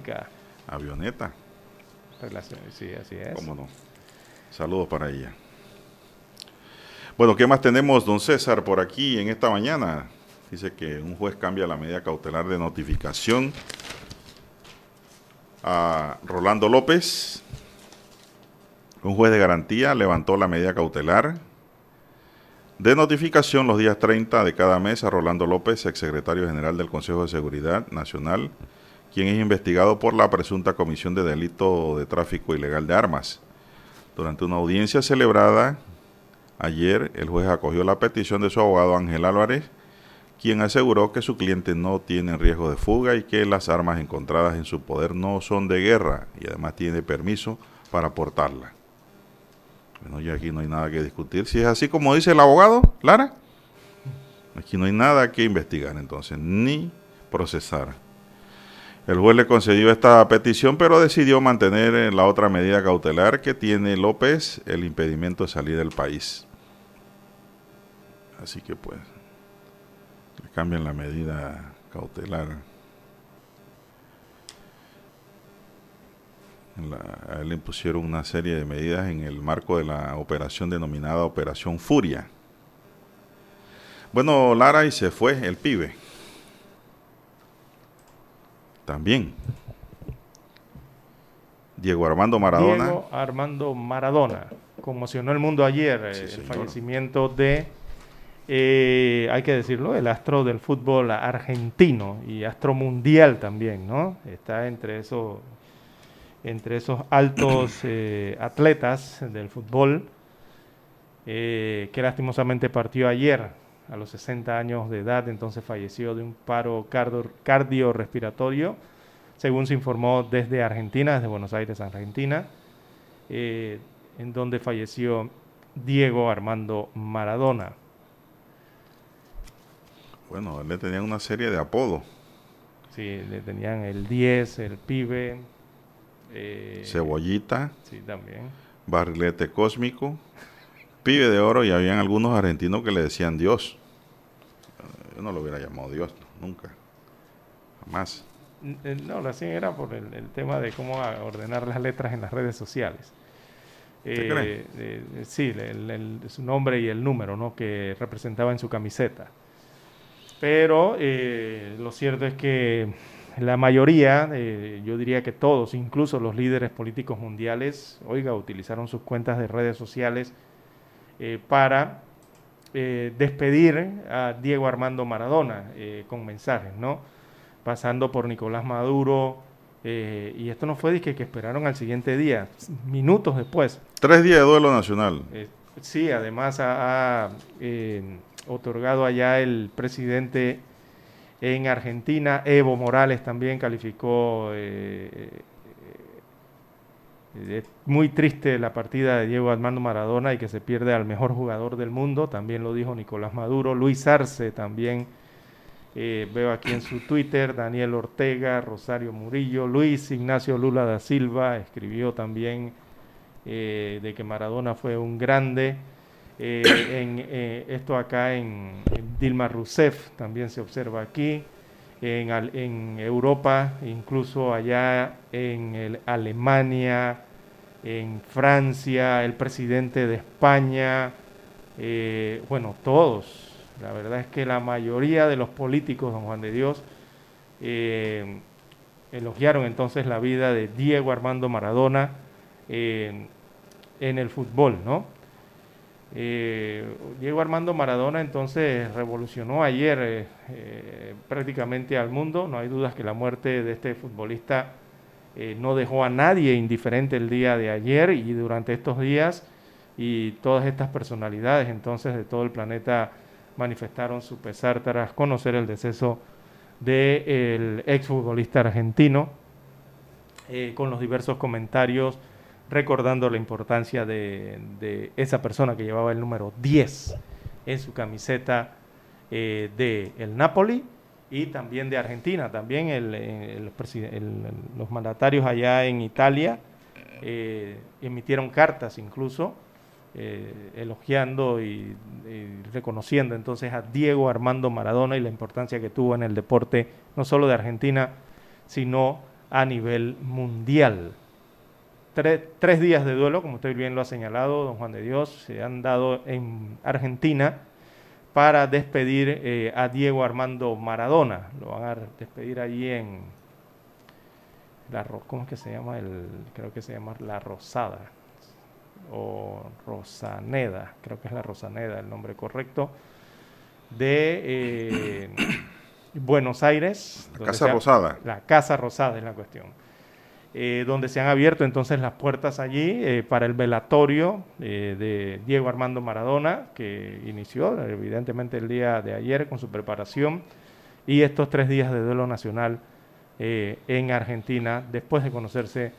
Avioneta, Relación- Sí, así es. cómo no. Saludos para ella. Bueno, ¿qué más tenemos, don César, por aquí en esta mañana? Dice que un juez cambia la medida cautelar de notificación a Rolando López. Un juez de garantía levantó la medida cautelar de notificación los días 30 de cada mes a Rolando López, exsecretario general del Consejo de Seguridad Nacional, quien es investigado por la presunta comisión de delito de tráfico ilegal de armas. Durante una audiencia celebrada ayer, el juez acogió la petición de su abogado Ángel Álvarez, quien aseguró que su cliente no tiene riesgo de fuga y que las armas encontradas en su poder no son de guerra y además tiene permiso para portarla. Bueno, ya aquí no hay nada que discutir. Si es así como dice el abogado, Lara, aquí no hay nada que investigar entonces, ni procesar. El juez le concedió esta petición, pero decidió mantener la otra medida cautelar que tiene López, el impedimento de salir del país. Así que pues, cambian la medida cautelar. La- a él le impusieron una serie de medidas en el marco de la operación denominada Operación Furia. Bueno, Lara y se fue el pibe. También. Diego Armando Maradona. Diego Armando Maradona. Conmocionó el mundo ayer eh, Sí, el señor. fallecimiento de, eh, hay que decirlo, el astro del fútbol argentino y astro mundial también, ¿no? Está entre esos, entre esos altos *clears throat* eh, atletas del fútbol eh, que lastimosamente partió ayer a los 60 años de edad, entonces falleció de un paro cardio- cardiorrespiratorio, según se informó desde Argentina, desde Buenos Aires, Argentina, eh, en donde falleció Diego Armando Maradona. Bueno, le tenían una serie de apodos. Sí, le tenían el 10, el pibe. Eh, Cebollita, Sí, también. barrilete cósmico, pibe de oro y habían algunos argentinos que le decían Dios. Eh, Yo no lo hubiera llamado Dios, nunca. Jamás. Eh, No, lo hacían era por el, el tema de cómo ordenar las letras en las redes sociales. ¿Usted Eh, cree? eh, sí, el- el- su nombre y el número ¿no? que representaba en su camiseta. Pero eh, lo cierto es que la mayoría, eh, yo diría que todos, incluso los líderes políticos mundiales, oiga, utilizaron sus cuentas de redes sociales eh, para eh, despedir a Diego Armando Maradona con mensajes, ¿no? Pasando por Nicolás Maduro, y esto no fue de que, que esperaron al siguiente día, minutos después. Tres días de duelo nacional. Sí, además ha, ha, eh, otorgado allá el presidente en Argentina, Evo Morales también calificó eh, eh, es muy triste la partida de Diego Armando Maradona y que se pierde al mejor jugador del mundo, también lo dijo Nicolás Maduro, Luis Arce también eh, veo aquí en su Twitter, Daniel Ortega, Rosario Murillo, Luis Ignacio Lula da Silva escribió también eh, de que Maradona fue un grande. Eh, en, eh, esto acá en, Dilma Rousseff también se observa aquí. En, en Europa, incluso allá en Alemania, en Francia, el presidente de España, eh, bueno, todos. La verdad es que la mayoría de los políticos, don Juan de Dios, elogiaron entonces la vida de Diego Armando Maradona en el fútbol, ¿no? Eh, Diego Armando Maradona entonces revolucionó ayer eh, eh, prácticamente al mundo. No hay dudas que la muerte de este futbolista eh, no dejó a nadie indiferente el día de ayer y durante estos días y todas estas personalidades entonces de todo el planeta manifestaron su pesar tras conocer el deceso del exfutbolista argentino eh, con los diversos comentarios recordando la importancia de, esa persona que llevaba el número 10 en su camiseta eh, de el Napoli y también de Argentina. También los mandatarios allá en Italia emitieron cartas incluso elogiando y, reconociendo entonces a Diego Armando Maradona y la importancia que tuvo en el deporte, no solo de Argentina, sino a nivel mundial. Tres, días de duelo, como usted bien lo ha señalado, don Juan de Dios, se han dado en Argentina para despedir eh, a Diego Armando Maradona. Lo van a despedir allí en la ¿cómo es que se llama? El, creo que se llama La Rosada o Rosaneda, creo que es la Rosaneda el nombre correcto, de eh, *coughs* Buenos Aires. La Casa Rosada. La Casa Rosada es la cuestión. Eh, donde se han abierto entonces las puertas allí eh, para el velatorio de Diego Armando Maradona, que inició evidentemente el día de ayer con su preparación, y estos tres días de duelo nacional en Argentina, después de conocerse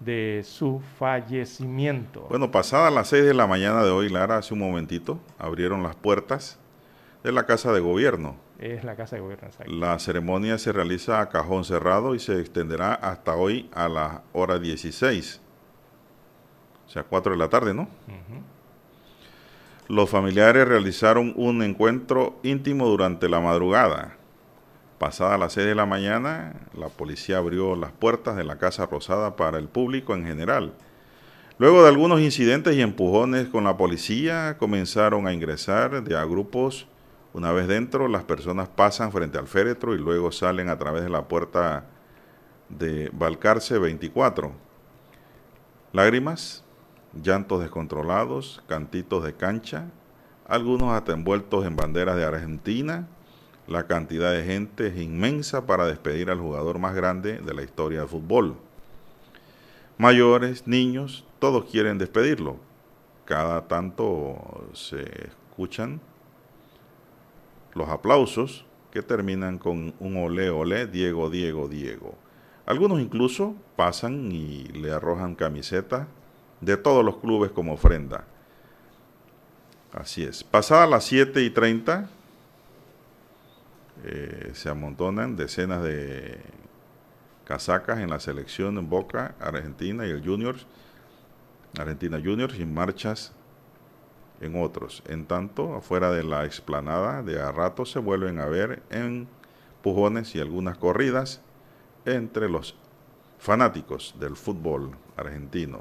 de su fallecimiento. Bueno, pasada las 6 de la mañana de hoy, Lara, hace un momentito, abrieron las puertas de la Casa de Gobierno. Es la Casa de Gobierno, La ceremonia se realiza a cajón cerrado y se extenderá hasta hoy a la hora 16. O sea, 4 de la tarde, ¿no? Los familiares realizaron un encuentro íntimo durante la madrugada. Pasada las 6 de la mañana, la policía abrió las puertas de la Casa Rosada para el público en general. Luego de algunos incidentes y empujones con la policía, comenzaron a ingresar de a grupos. Una vez dentro, las personas pasan frente al féretro y luego salen a través de la puerta de Balcarce 24. Lágrimas, llantos descontrolados, cantitos de cancha, algunos hasta envueltos en banderas de Argentina, la cantidad de gente es inmensa para despedir al jugador más grande de la historia del fútbol. Mayores, niños, todos quieren despedirlo. Cada tanto se escuchan los aplausos que terminan con un ole ole, Diego, Diego, Diego. Algunos incluso pasan y le arrojan camisetas de todos los clubes como ofrenda. Así es. Pasada las 7 y 30, eh, se amontonan decenas de casacas en la selección en Boca, Argentina y el Juniors, Argentina Juniors y marchas en otros. En tanto, afuera de la explanada, de a rato se vuelven a ver empujones y algunas corridas entre los fanáticos del fútbol argentino.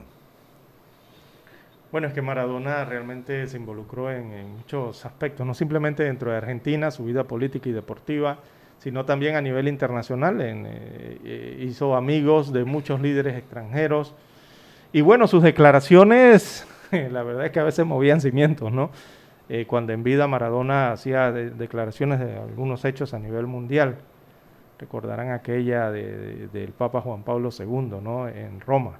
Bueno, es que Maradona realmente se involucró en, muchos aspectos, no simplemente dentro de Argentina, su vida política y deportiva, sino también a nivel internacional. Eh, eh, hizo amigos de muchos líderes extranjeros. Y bueno, sus declaraciones, *laughs* la verdad es que a veces movían cimientos, ¿no? Eh, cuando en vida Maradona hacía declaraciones de algunos hechos a nivel mundial. Recordarán aquella del Papa Juan Pablo II, ¿no? En Roma,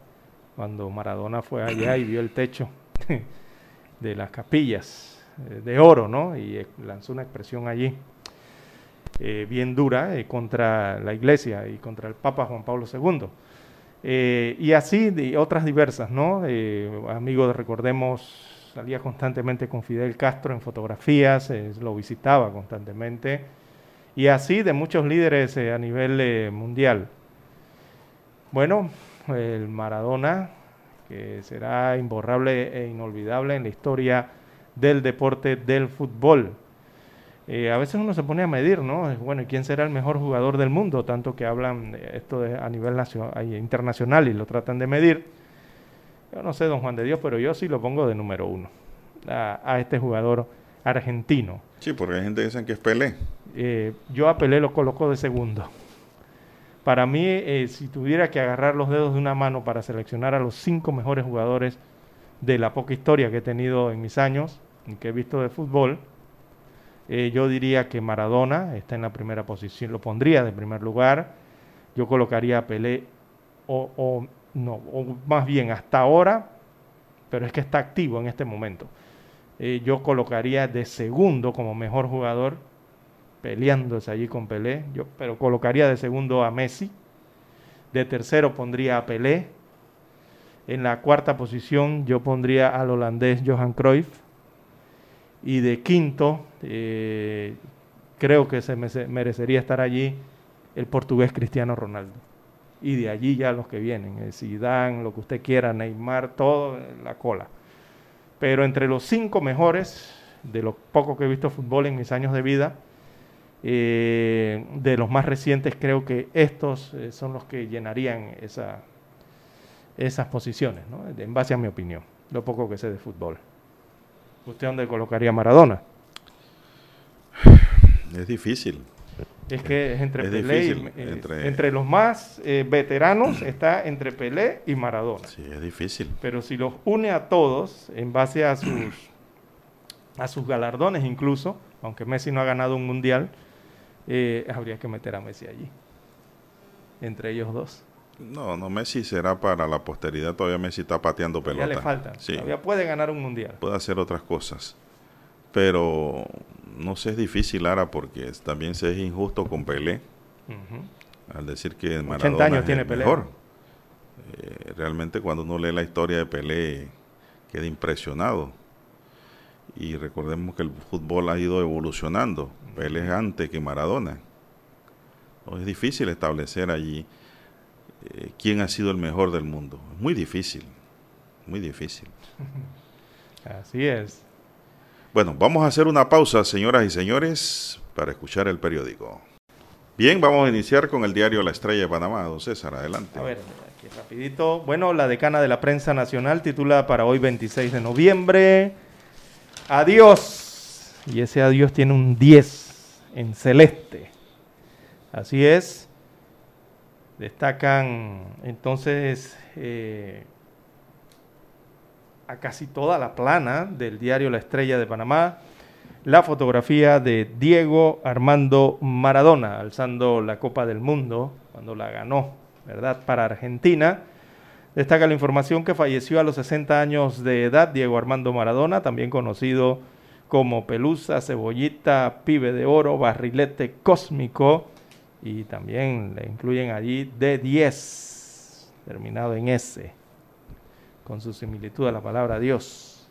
cuando Maradona fue allá y vio el techo *laughs* de las capillas eh, de oro, ¿no? Y eh, lanzó una expresión allí bien dura contra la iglesia y contra el Papa Juan Pablo II. Y así de otras diversas, ¿no? amigos, recordemos, salía constantemente con Fidel Castro en fotografías, lo visitaba constantemente, y así de muchos líderes a nivel mundial. Bueno, el Maradona que será imborrable e inolvidable en la historia del deporte del fútbol. Eh, a veces uno se pone a medir, ¿no? Bueno, ¿quién será el mejor jugador del mundo? Tanto que hablan esto a nivel nacional, internacional y lo tratan de medir. Yo no sé, don Juan de Dios, pero yo sí lo pongo de número uno a, este jugador argentino. Sí, porque hay gente que dice que es Pelé. Eh, yo a Pelé lo coloco de segundo. Para mí, eh, si tuviera que agarrar los dedos de una mano para seleccionar a los cinco mejores jugadores de la poca historia que he tenido en mis años, que he visto de fútbol, eh, yo diría que Maradona está en la primera posición, lo pondría de primer lugar. Yo colocaría a Pelé, o, no, o más bien hasta ahora, pero es que está activo en este momento. Eh, yo colocaría de segundo como mejor jugador peleándose allí con Pelé, yo, pero colocaría de segundo a Messi, de tercero pondría a Pelé, en la cuarta posición yo pondría al holandés Johan Cruyff, y de quinto, eh, creo que se merecería estar allí el portugués Cristiano Ronaldo. Y de allí ya los que vienen, el Zidane, lo que usted quiera, Neymar, todo la cola. Pero entre los cinco mejores, de lo poco que he visto fútbol en mis años de vida, eh, de los más recientes, creo que estos eh, son los que llenarían esa, esas posiciones, en base a mi opinión, lo poco que sé de fútbol. ¿Usted dónde colocaría Maradona? Es difícil. Es que es entre Pelé y, eh, entre... los más eh, veteranos *clears throat* está entre Pelé y Maradona. Sí, es difícil. Pero si los une a todos en base a sus a sus galardones incluso, aunque Messi no ha ganado un mundial, eh, habría que meter a Messi allí. Entre ellos dos. No, no, Messi será para la posteridad. Todavía Messi está pateando pelota. Ya le falta. Todavía puede ganar un mundial. Puede hacer otras cosas. Pero no sé, es difícil, Lara, porque también se es injusto con Pelé. Al decir que Maradona años es tiene Pelé. mejor. Eh, realmente cuando uno lee la historia de Pelé queda impresionado. Y recordemos que el fútbol ha ido evolucionando. Pelé es antes que Maradona. es difícil establecer allí eh, quién ha sido el mejor del mundo. Muy difícil, muy difícil. *laughs* Así es. Bueno, vamos a hacer una pausa, señoras y señores, para escuchar el periódico. Bien, vamos a iniciar con el diario La Estrella de Panamá. Don César, adelante. A ver, aquí rapidito. Bueno, la decana de la prensa nacional titula para hoy 26 de noviembre. Adiós. Y ese adiós tiene un 10 en celeste. Así es. Destacan entonces eh, a casi toda la plana del diario La Estrella de Panamá la fotografía de Diego Armando Maradona alzando la Copa del Mundo cuando la ganó, ¿verdad? Para Argentina. Destaca la información que falleció a los 60 años de edad Diego Armando Maradona, también conocido como Pelusa, Cebollita, Pibe de Oro, Barrilete Cósmico y también le incluyen allí D10, terminado en S con su similitud a la palabra Dios.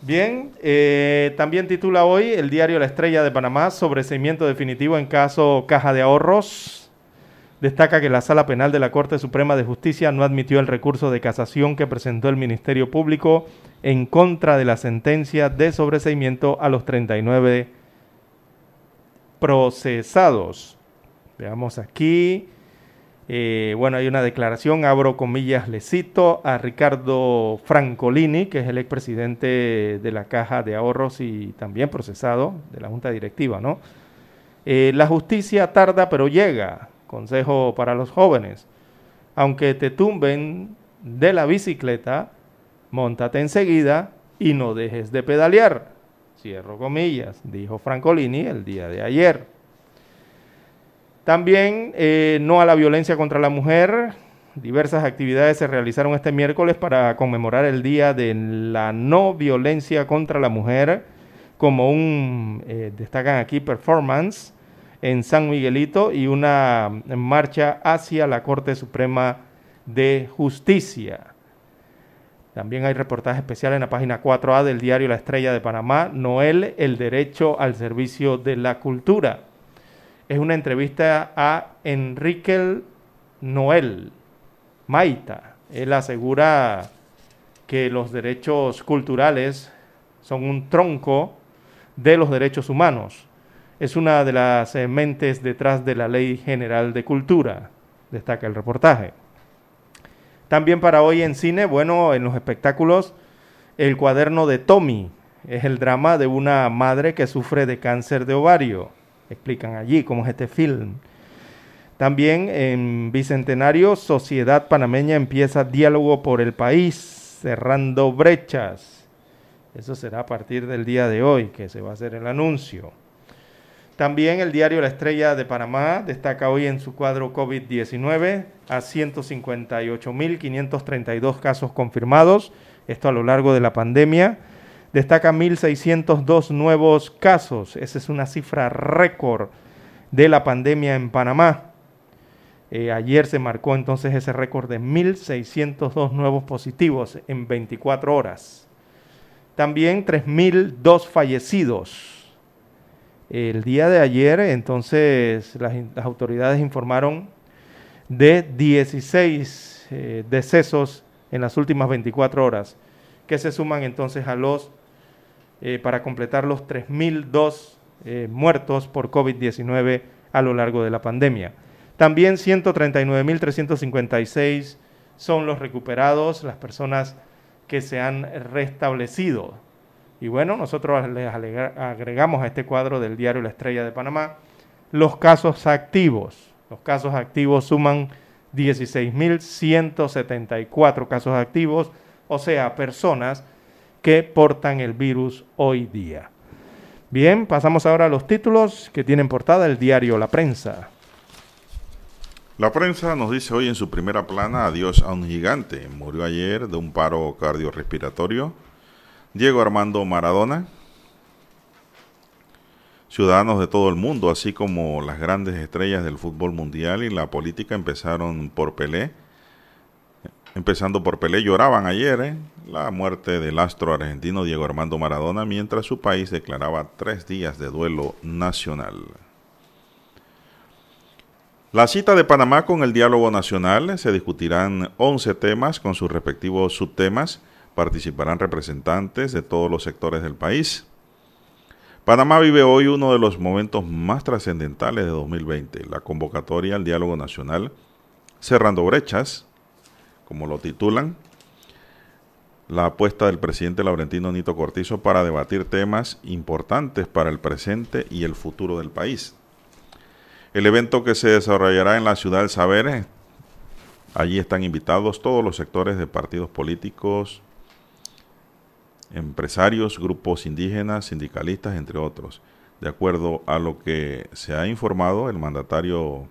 Bien, eh, también titula hoy el diario La Estrella de Panamá, sobreseimiento definitivo en caso Caja de Ahorros. Destaca que la Sala Penal de la Corte Suprema de Justicia no admitió el recurso de casación que presentó el Ministerio Público en contra de la sentencia de sobreseimiento a los 39 procesados. Veamos aquí. Eh, bueno, hay una declaración, abro comillas, le cito a Ricardo Francolini, que es el expresidente de la Caja de Ahorros y también procesado de la Junta Directiva, ¿no? Eh, la justicia tarda pero llega, consejo para los jóvenes. Aunque te tumben de la bicicleta, montate enseguida y no dejes de pedalear. Cierro comillas, dijo Francolini el día de ayer. También eh, no a la violencia contra la mujer. Diversas actividades se realizaron este miércoles para conmemorar el Día de la No Violencia contra la Mujer, como un, eh, destacan aquí, performance en San Miguelito y una marcha hacia la Corte Suprema de Justicia. También hay reportaje especial en la página 4A del diario La Estrella de Panamá, Noel, el derecho al servicio de la cultura es una entrevista a Enrique Noel Maita. Él asegura que los derechos culturales son un tronco de los derechos humanos. Es una de las mentes detrás de la Ley General de Cultura, destaca el reportaje. También para hoy en cine, bueno, en los espectáculos, El cuaderno de Tommy es el drama de una madre que sufre de cáncer de ovario explican allí cómo es este film. También en Bicentenario, Sociedad Panameña empieza diálogo por el país, cerrando brechas. Eso será a partir del día de hoy que se va a hacer el anuncio. También el diario La Estrella de Panamá destaca hoy en su cuadro COVID-19 a 158.532 casos confirmados, esto a lo largo de la pandemia destaca 1.602 nuevos casos. Esa es una cifra récord de la pandemia en Panamá. Eh, ayer se marcó entonces ese récord de 1.602 nuevos positivos en 24 horas. También 3.002 fallecidos. El día de ayer, entonces, las, autoridades informaron de 16 eh, decesos en las últimas 24 horas, que se suman entonces a los, eh, para completar los 3.002 eh, muertos por COVID-19 a lo largo de la pandemia. También 139.356 son los recuperados, las personas que se han restablecido. Y bueno, nosotros les agregamos a este cuadro del diario La Estrella de Panamá los casos activos. Los casos activos suman 16.174 casos activos, o sea, personas que portan el virus hoy día. Bien, pasamos ahora a los títulos que tienen portada el diario La Prensa. La prensa nos dice hoy en su primera plana adiós a un gigante. Murió ayer de un paro cardiorrespiratorio. Diego Armando Maradona. Ciudadanos de todo el mundo, así como las grandes estrellas del fútbol mundial y la política empezaron por Pelé. Empezando por Pelé, lloraban ayer ¿eh? la muerte del astro argentino Diego Armando Maradona mientras su país declaraba tres días de duelo nacional. La cita de Panamá con el diálogo nacional se discutirán 11 temas con sus respectivos subtemas. Participarán representantes de todos los sectores del país. Panamá vive hoy uno de los momentos más trascendentales de 2020, la convocatoria al diálogo nacional, cerrando brechas, como lo titulan, la apuesta del presidente Laurentino Nito Cortizo para debatir temas importantes para el presente y el futuro del país. El evento que se desarrollará en la ciudad del Saber, allí están invitados todos los sectores de partidos políticos, empresarios, grupos indígenas, sindicalistas, entre otros. De acuerdo a lo que se ha informado, el mandatario,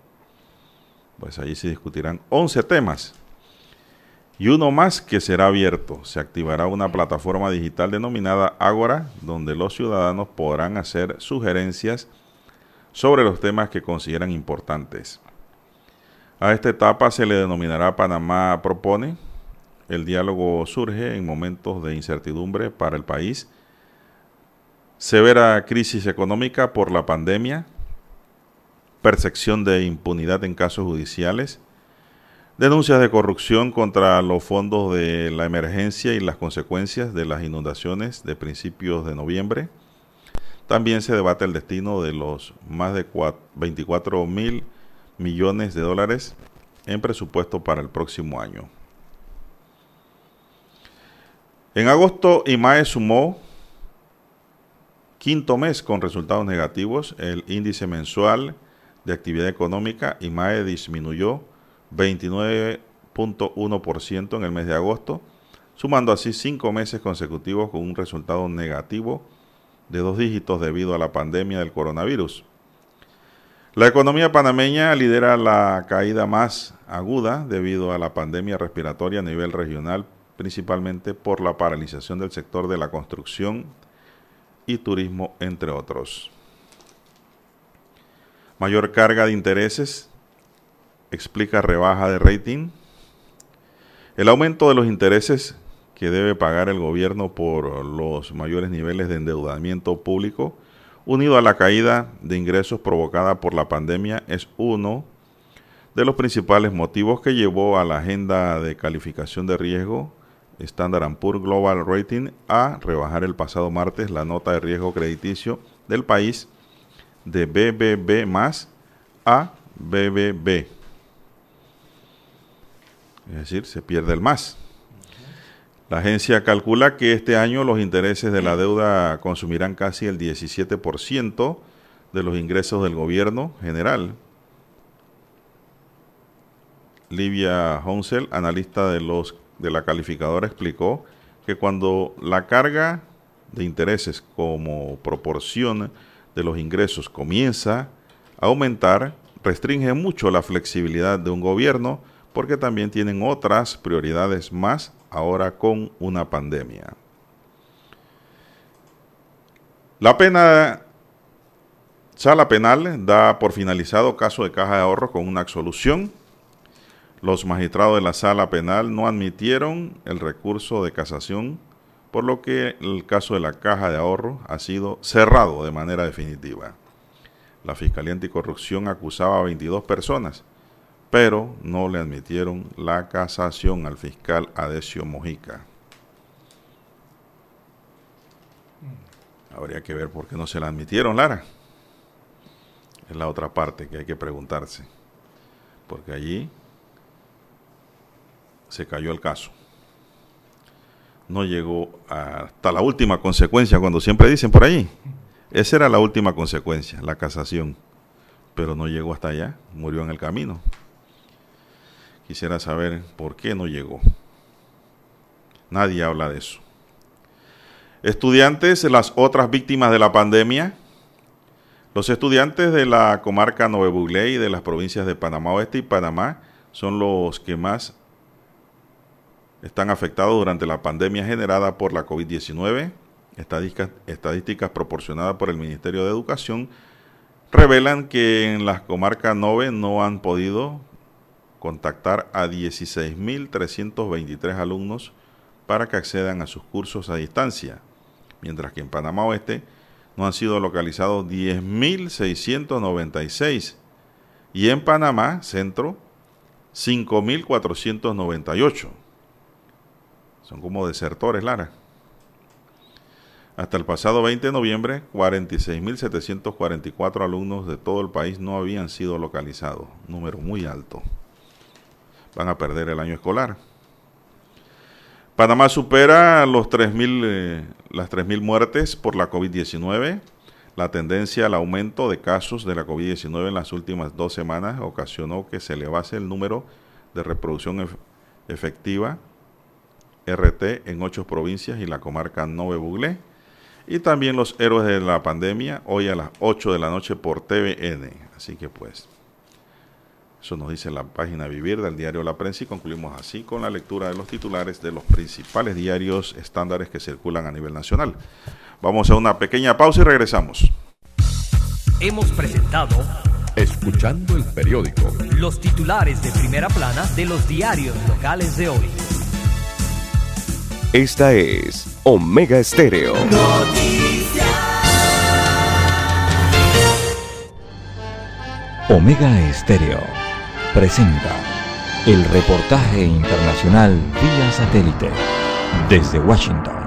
pues allí se discutirán 11 temas y uno más que será abierto. Se activará una plataforma digital denominada Ágora, donde los ciudadanos podrán hacer sugerencias sobre los temas que consideran importantes. A esta etapa se le denominará Panamá Propone. El diálogo surge en momentos de incertidumbre para el país, severa crisis económica por la pandemia, percepción de impunidad en casos judiciales, Denuncias de corrupción contra los fondos de la emergencia y las consecuencias de las inundaciones de principios de noviembre. También se debate el destino de los más de 24 mil millones de dólares en presupuesto para el próximo año. En agosto, IMAE sumó quinto mes con resultados negativos. El índice mensual de actividad económica, IMAE, disminuyó 29.1% en el mes de agosto, sumando así cinco meses consecutivos con un resultado negativo de dos dígitos debido a la pandemia del coronavirus. La economía panameña lidera la caída más aguda debido a la pandemia respiratoria a nivel regional, principalmente por la paralización del sector de la construcción y turismo, entre otros. Mayor carga de intereses explica rebaja de rating. El aumento de los intereses que debe pagar el gobierno por los mayores niveles de endeudamiento público, unido a la caída de ingresos provocada por la pandemia, es uno de los principales motivos que llevó a la agenda de calificación de riesgo Standard Poor's Global Rating a rebajar el pasado martes la nota de riesgo crediticio del país de BBB más a BBB es decir, se pierde el más. La agencia calcula que este año los intereses de la deuda consumirán casi el 17% de los ingresos del gobierno general. Livia Honsel, analista de, los, de la calificadora, explicó que cuando la carga de intereses como proporción de los ingresos comienza a aumentar, restringe mucho la flexibilidad de un gobierno porque también tienen otras prioridades más ahora con una pandemia. La pena Sala Penal da por finalizado caso de caja de ahorro con una absolución. Los magistrados de la Sala Penal no admitieron el recurso de casación, por lo que el caso de la caja de ahorro ha sido cerrado de manera definitiva. La Fiscalía Anticorrupción acusaba a 22 personas, pero no le admitieron la casación al fiscal Adesio Mojica. Habría que ver por qué no se la admitieron, Lara. Es la otra parte que hay que preguntarse. Porque allí se cayó el caso. No llegó hasta la última consecuencia, cuando siempre dicen por allí. Esa era la última consecuencia, la casación. Pero no llegó hasta allá, murió en el camino. Quisiera saber por qué no llegó. Nadie habla de eso. Estudiantes, las otras víctimas de la pandemia. Los estudiantes de la comarca Nuevo y de las provincias de Panamá Oeste y Panamá son los que más están afectados durante la pandemia generada por la COVID-19. Estadísticas, estadísticas proporcionadas por el Ministerio de Educación revelan que en las comarcas 9 no han podido contactar a 16.323 alumnos para que accedan a sus cursos a distancia, mientras que en Panamá Oeste no han sido localizados 10.696 y en Panamá Centro 5.498. Son como desertores, Lara. Hasta el pasado 20 de noviembre, 46.744 alumnos de todo el país no habían sido localizados, número muy alto. Van a perder el año escolar. Panamá supera los 3.000, eh, las 3.000 muertes por la COVID-19. La tendencia al aumento de casos de la COVID-19 en las últimas dos semanas ocasionó que se elevase el número de reproducción efectiva RT en ocho provincias y la comarca Nove Buglé. Y también los héroes de la pandemia, hoy a las 8 de la noche por TVN. Así que pues, eso nos dice la página Vivir del diario La Prensa y concluimos así con la lectura de los titulares de los principales diarios estándares que circulan a nivel nacional. Vamos a una pequeña pausa y regresamos. Hemos presentado Escuchando el periódico. Los titulares de primera plana de los diarios locales de hoy. Esta es Omega Estéreo. Omega Estéreo presenta el reportaje internacional vía satélite desde Washington.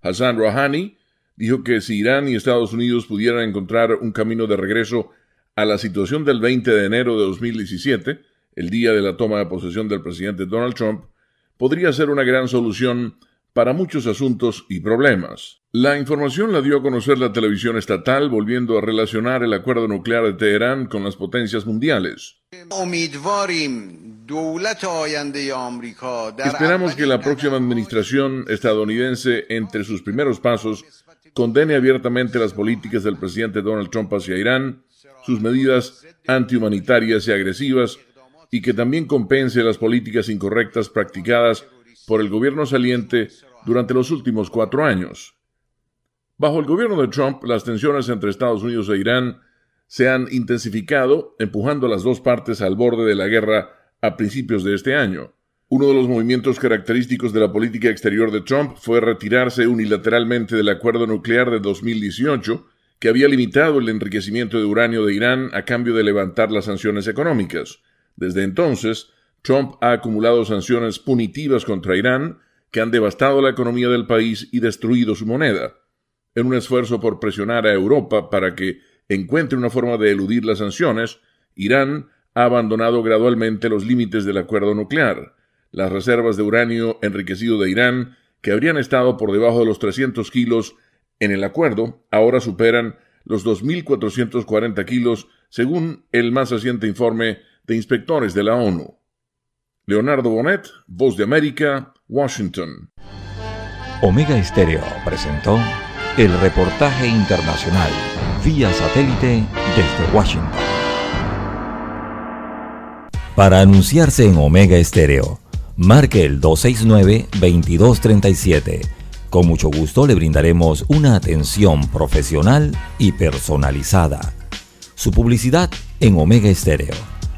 Hassan Rouhani dijo que si Irán y Estados Unidos pudieran encontrar un camino de regreso a la situación del 20 de enero de 2017, el día de la toma de posesión del presidente Donald Trump, podría ser una gran solución para muchos asuntos y problemas. La información la dio a conocer la televisión estatal, volviendo a relacionar el acuerdo nuclear de Teherán con las potencias mundiales. Esperamos que la próxima administración estadounidense, entre sus primeros pasos, condene abiertamente las políticas del presidente Donald Trump hacia Irán, sus medidas antihumanitarias y agresivas, y que también compense las políticas incorrectas practicadas por el gobierno saliente durante los últimos cuatro años. Bajo el gobierno de Trump, las tensiones entre Estados Unidos e Irán se han intensificado, empujando a las dos partes al borde de la guerra a principios de este año. Uno de los movimientos característicos de la política exterior de Trump fue retirarse unilateralmente del acuerdo nuclear de 2018, que había limitado el enriquecimiento de uranio de Irán a cambio de levantar las sanciones económicas. Desde entonces, Trump ha acumulado sanciones punitivas contra Irán que han devastado la economía del país y destruido su moneda. En un esfuerzo por presionar a Europa para que encuentre una forma de eludir las sanciones, Irán ha abandonado gradualmente los límites del acuerdo nuclear. Las reservas de uranio enriquecido de Irán, que habrían estado por debajo de los 300 kilos en el acuerdo, ahora superan los 2.440 kilos, según el más reciente informe de inspectores de la ONU. Leonardo Bonet, Voz de América, Washington. Omega Estéreo presentó el reportaje internacional vía satélite desde Washington. Para anunciarse en Omega Estéreo, marque el 269-2237. Con mucho gusto le brindaremos una atención profesional y personalizada. Su publicidad en Omega Estéreo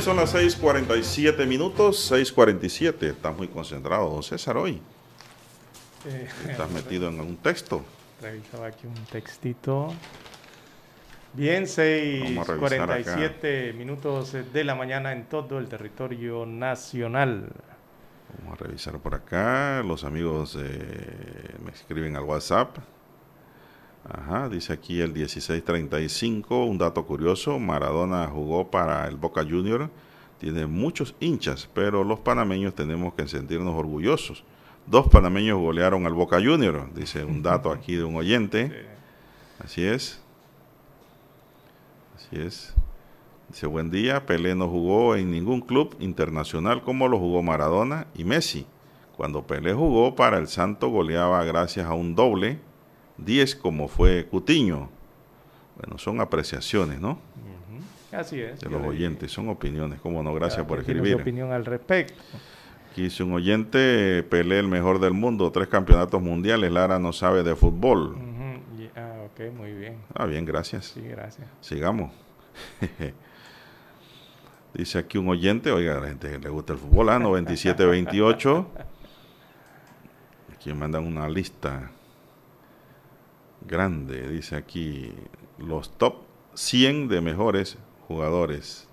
Bien, son las 6:47 minutos, 6:47. Estás muy concentrado, don César, hoy. Eh, Estás *laughs* metido en un texto. Revisaba aquí un textito. Bien, Vamos a revisar 6:47 minutos de la mañana en todo el territorio nacional. Vamos a revisar por acá. Los amigos eh, me escriben al WhatsApp. Ajá, dice aquí el 1635, un dato curioso, Maradona jugó para el Boca Junior, tiene muchos hinchas, pero los panameños tenemos que sentirnos orgullosos. Dos panameños golearon al Boca Junior, dice un dato aquí de un oyente. Así es. Así es. Dice, buen día, Pelé no jugó en ningún club internacional como lo jugó Maradona y Messi. Cuando Pelé jugó para el Santo goleaba gracias a un doble 10 como fue Cutiño. Bueno, son apreciaciones, ¿no? Así es. De los oyentes, son opiniones, cómo no, gracias por escribir. opinión al respecto. Aquí dice un oyente, Pelé el mejor del mundo, tres campeonatos mundiales, Lara no sabe de fútbol. Ah, ok, muy bien. Ah, bien, gracias. Sí, gracias. Sigamos. *laughs* Dice aquí un oyente, oiga, a la gente que le gusta el fútbol, ah, 97-28. *laughs* Aquí mandan una lista grande, dice aquí, los top 100 de mejores jugadores.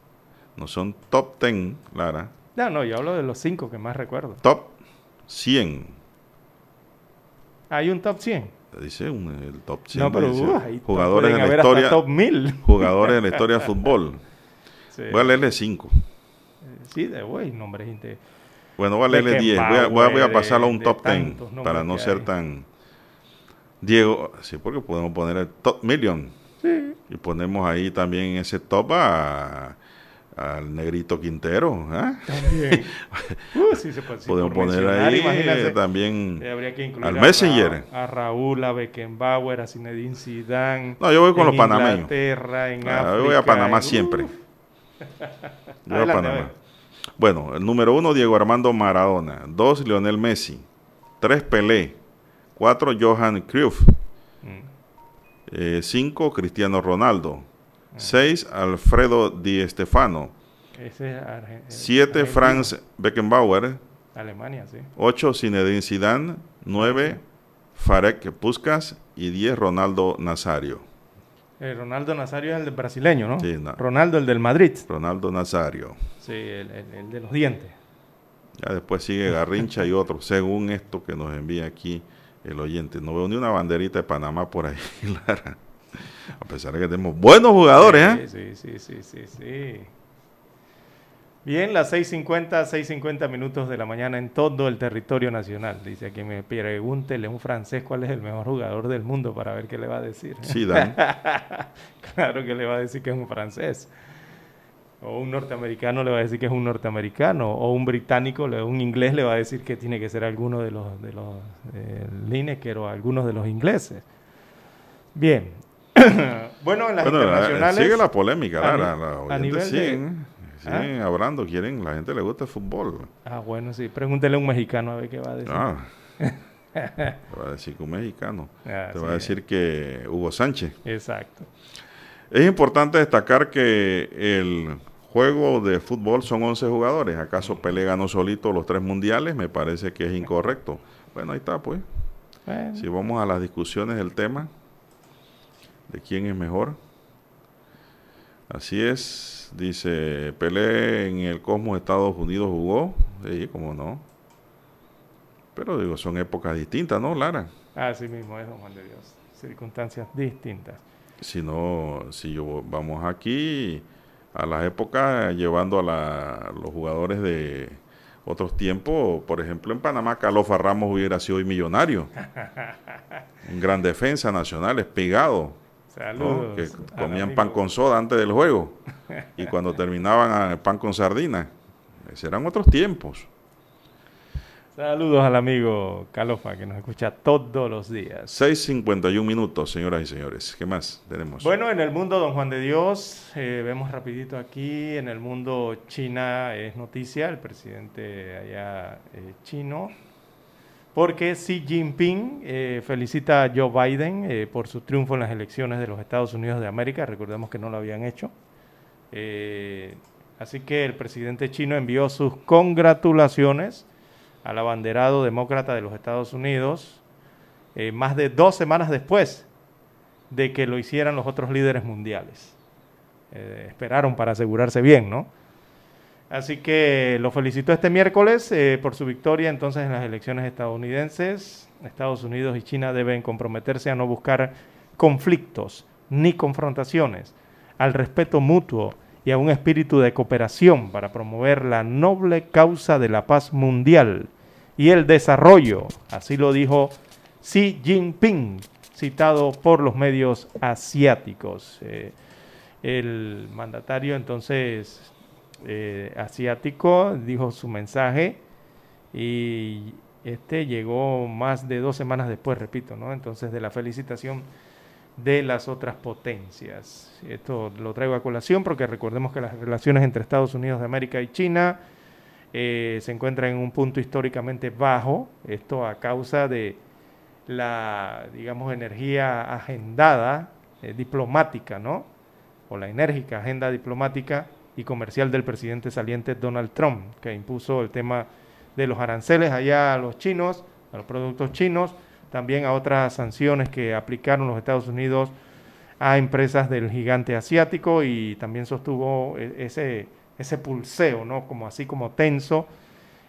No son top 10, Lara, No, no, yo hablo de los cinco que más recuerdo. top 100. Hay un top 100. Dice un, el top 100. No, pero dice, uh, jugadores de pueden la historia. top 1000. Jugadores de la historia del fútbol. Sí, Voy a leerle 5. sí, de güey, nombres Bueno, voy a leerle 10. Voy a, voy a- voy a de- pasarlo a un de top 10 tantos nombres para no ser hay. tan. Diego, sí, porque podemos poner el top million. Y ponemos ahí también en ese top a, al negrito Quintero. ¿ah? También. *laughs* Uh, sí, se puede, sí, podemos poner ahí eh, también. Eh, habría que incluir al a Messenger. Ra- A, Raúl, a Beckenbauer, a Zinedine Zidane. No, yo voy con en los panameños. Inglaterra, en Ah, yo voy a África, Panamá en- siempre. Yo voy a Panamá. a. Bueno, el número uno, Diego Armando Maradona. Dos, Lionel Messi. Tres, Pelé. Cuatro, Johan Cruyff. Mm. Eh, cinco, Cristiano Ronaldo. Seis, Alfredo Di Stefano. ese es Argen- eh. Franz Beckenbauer. Alemania, sí. Ocho, Zinedine Zidane. Nueve, Farek Puskas. Y diez, Ronaldo Nazario. Eh, Ronaldo Nazario es el del brasileño, ¿no? Sí, no. Ronaldo, el del Madrid. Ronaldo Nazario. Sí, el, el- el de los dientes. Ya después sigue Garrincha y otro, según esto que nos envía aquí el oyente. No veo ni una banderita de Panamá por ahí, *laughs* Lara. A pesar de que tenemos buenos jugadores, ¿eh? Sí, sí, sí, sí, sí, sí. Bien, las 6.50, 6.50 minutos de la mañana en todo el territorio nacional. Dice que me pregúntele a un francés cuál es el mejor jugador del mundo para ver qué le va a decir. Zidane. *laughs* claro que le va a decir que es un francés. O un norteamericano le va a decir que es un norteamericano. O un británico, un inglés le va a decir que tiene que ser alguno de los, de los eh, Lineker o algunos de los ingleses. Bien. *clears throat* bueno, en las Bueno, internacionales... sigue la polémica, a nivel de- siguen, siguen hablando, quieren, la gente le gusta el fútbol. Ah, bueno, sí. Pregúntele a un mexicano a ver qué va a decir. Ah, *laughs* te va a decir que un mexicano. Ah, te sí. va a decir que Hugo Sánchez. Exacto. Es importante destacar que el juego de fútbol son 11 jugadores. ¿Acaso Pelé ganó solito los tres mundiales? Me parece que es incorrecto. Bueno, ahí está, pues. Bueno, Si vamos a las discusiones del tema, de quién es mejor. Así es, dice Pelé en el Cosmos Estados Unidos jugó, sí, como no. Pero digo, son épocas distintas, ¿no, Lara? así mismo es, don Juan de Dios. Circunstancias distintas. Si no, si yo vamos aquí a las épocas llevando a la- los jugadores de otros tiempos, por ejemplo en Panamá, Calofa Ramos hubiera sido hoy millonario. *laughs* Un gran defensa nacional, espigado. ¿no? Que comían pan con soda antes del juego *laughs* y cuando terminaban ah, pan con sardina. Esos eran otros tiempos. Saludos al amigo Calofa que nos escucha todos los días. 6.51 minutos, señoras y señores. ¿Qué más tenemos? Bueno, en el mundo, don Juan de Dios, eh, vemos rapidito aquí, en el mundo China es noticia, el presidente allá eh, chino, porque Xi Jinping eh, felicita a Joe Biden eh, por su triunfo en las elecciones de los Estados Unidos de América, recordemos que no lo habían hecho. Eh, así que el presidente chino envió sus congratulaciones al abanderado demócrata de los Estados Unidos eh, más de dos semanas después de que lo hicieran los otros líderes mundiales. Eh, esperaron para asegurarse bien, ¿no? Así que lo felicitó este miércoles eh, por su victoria entonces en las elecciones estadounidenses. Estados Unidos y China deben comprometerse a no buscar conflictos ni confrontaciones, al respeto mutuo y a un espíritu de cooperación para promover la noble causa de la paz mundial y el desarrollo. Así lo dijo Xi Jinping, citado por los medios asiáticos. Eh, el mandatario entonces eh, asiático dijo su mensaje y este llegó más de dos semanas después, repito, ¿no? Entonces de la felicitación de las otras potencias. Esto lo traigo a colación porque recordemos que las relaciones entre Estados Unidos de América y China eh, se encuentran en un punto históricamente bajo, esto a causa de la, digamos, energía agendada, eh, diplomática, ¿no? O la enérgica agenda diplomática y comercial del presidente saliente Donald Trump, que impuso el tema de los aranceles allá a los chinos, a los productos chinos, también a otras sanciones que aplicaron los Estados Unidos a empresas del gigante asiático y también sostuvo e, ese, ese pulseo, ¿no? Como así como tenso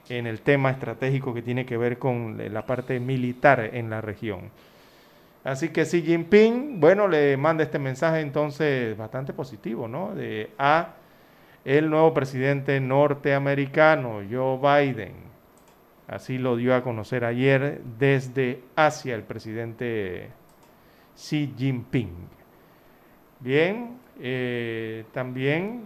en el tema estratégico que tiene que ver con la parte militar en la región. Así que Xi Jinping, bueno, le manda este mensaje entonces bastante positivo, ¿no? De a el nuevo presidente norteamericano, Joe Biden. Así lo dio a conocer ayer desde Asia el presidente Xi Jinping. Bien, eh, también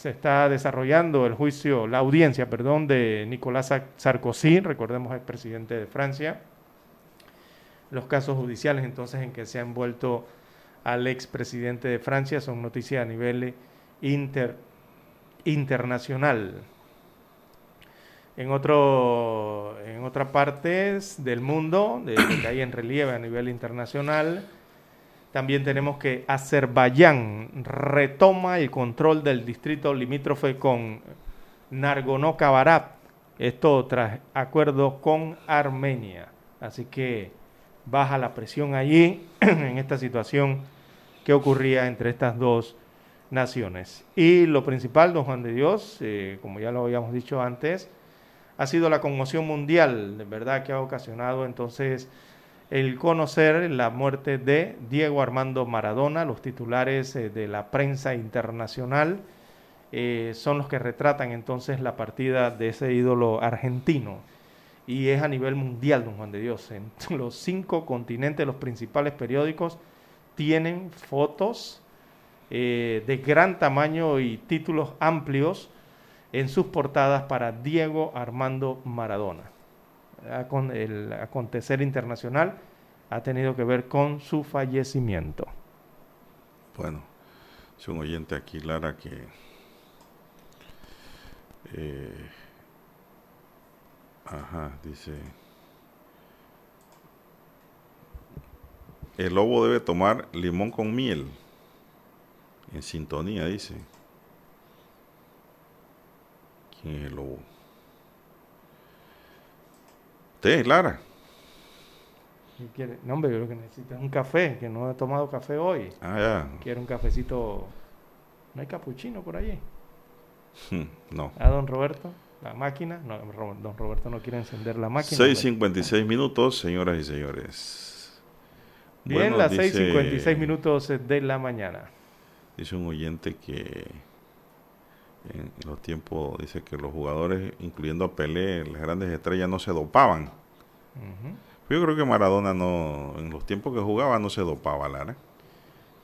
se está desarrollando el juicio, la audiencia, perdón, de Nicolás Sarkozy, recordemos el presidente de Francia. Los casos judiciales entonces en que se ha envuelto al expresidente de Francia son noticias a nivel inter, internacional. En, otro, en otras partes del mundo, de, que hay en relieve a nivel internacional, también tenemos que Azerbaiyán retoma el control del distrito limítrofe con Nagorno-Karabaj, esto tras acuerdo con Armenia. Así que baja la presión allí *clears throat* en esta situación que ocurría entre estas dos naciones. Y lo principal, don Juan de Dios, eh, como ya lo habíamos dicho antes, ha sido la conmoción mundial, de verdad, que ha ocasionado entonces el conocer la muerte de Diego Armando Maradona, los titulares eh, de la prensa internacional eh, son los que retratan entonces la partida de ese ídolo argentino. Y es a nivel mundial, don Juan de Dios. En *laughs* los cinco continentes, los principales periódicos tienen fotos eh, de gran tamaño y títulos amplios en sus portadas para Diego Armando Maradona. Con el acontecer internacional ha tenido que ver con su fallecimiento. Bueno, es un oyente aquí, Lara, que eh, ajá, dice el lobo debe tomar limón con miel en sintonía, dice. ¿Quién es el lobo? ¿Usted, Lara? ¿Qué quiere? No, hombre, yo lo que necesito es un café, que no he tomado café hoy. Ah, ya. Quiero un cafecito. ¿No hay capuchino por allí? *laughs* no. ¿A don Roberto? ¿La máquina? No, don Roberto no quiere encender la máquina. 6.56 minutos, señoras y señores. Bien, las 6.56 minutos de la mañana. Dice un oyente que en los tiempos, dice que los jugadores, incluyendo a Pelé, las grandes estrellas, no se dopaban. Uh -huh. Yo creo que Maradona no, en los tiempos que jugaba no se dopaba, Lara.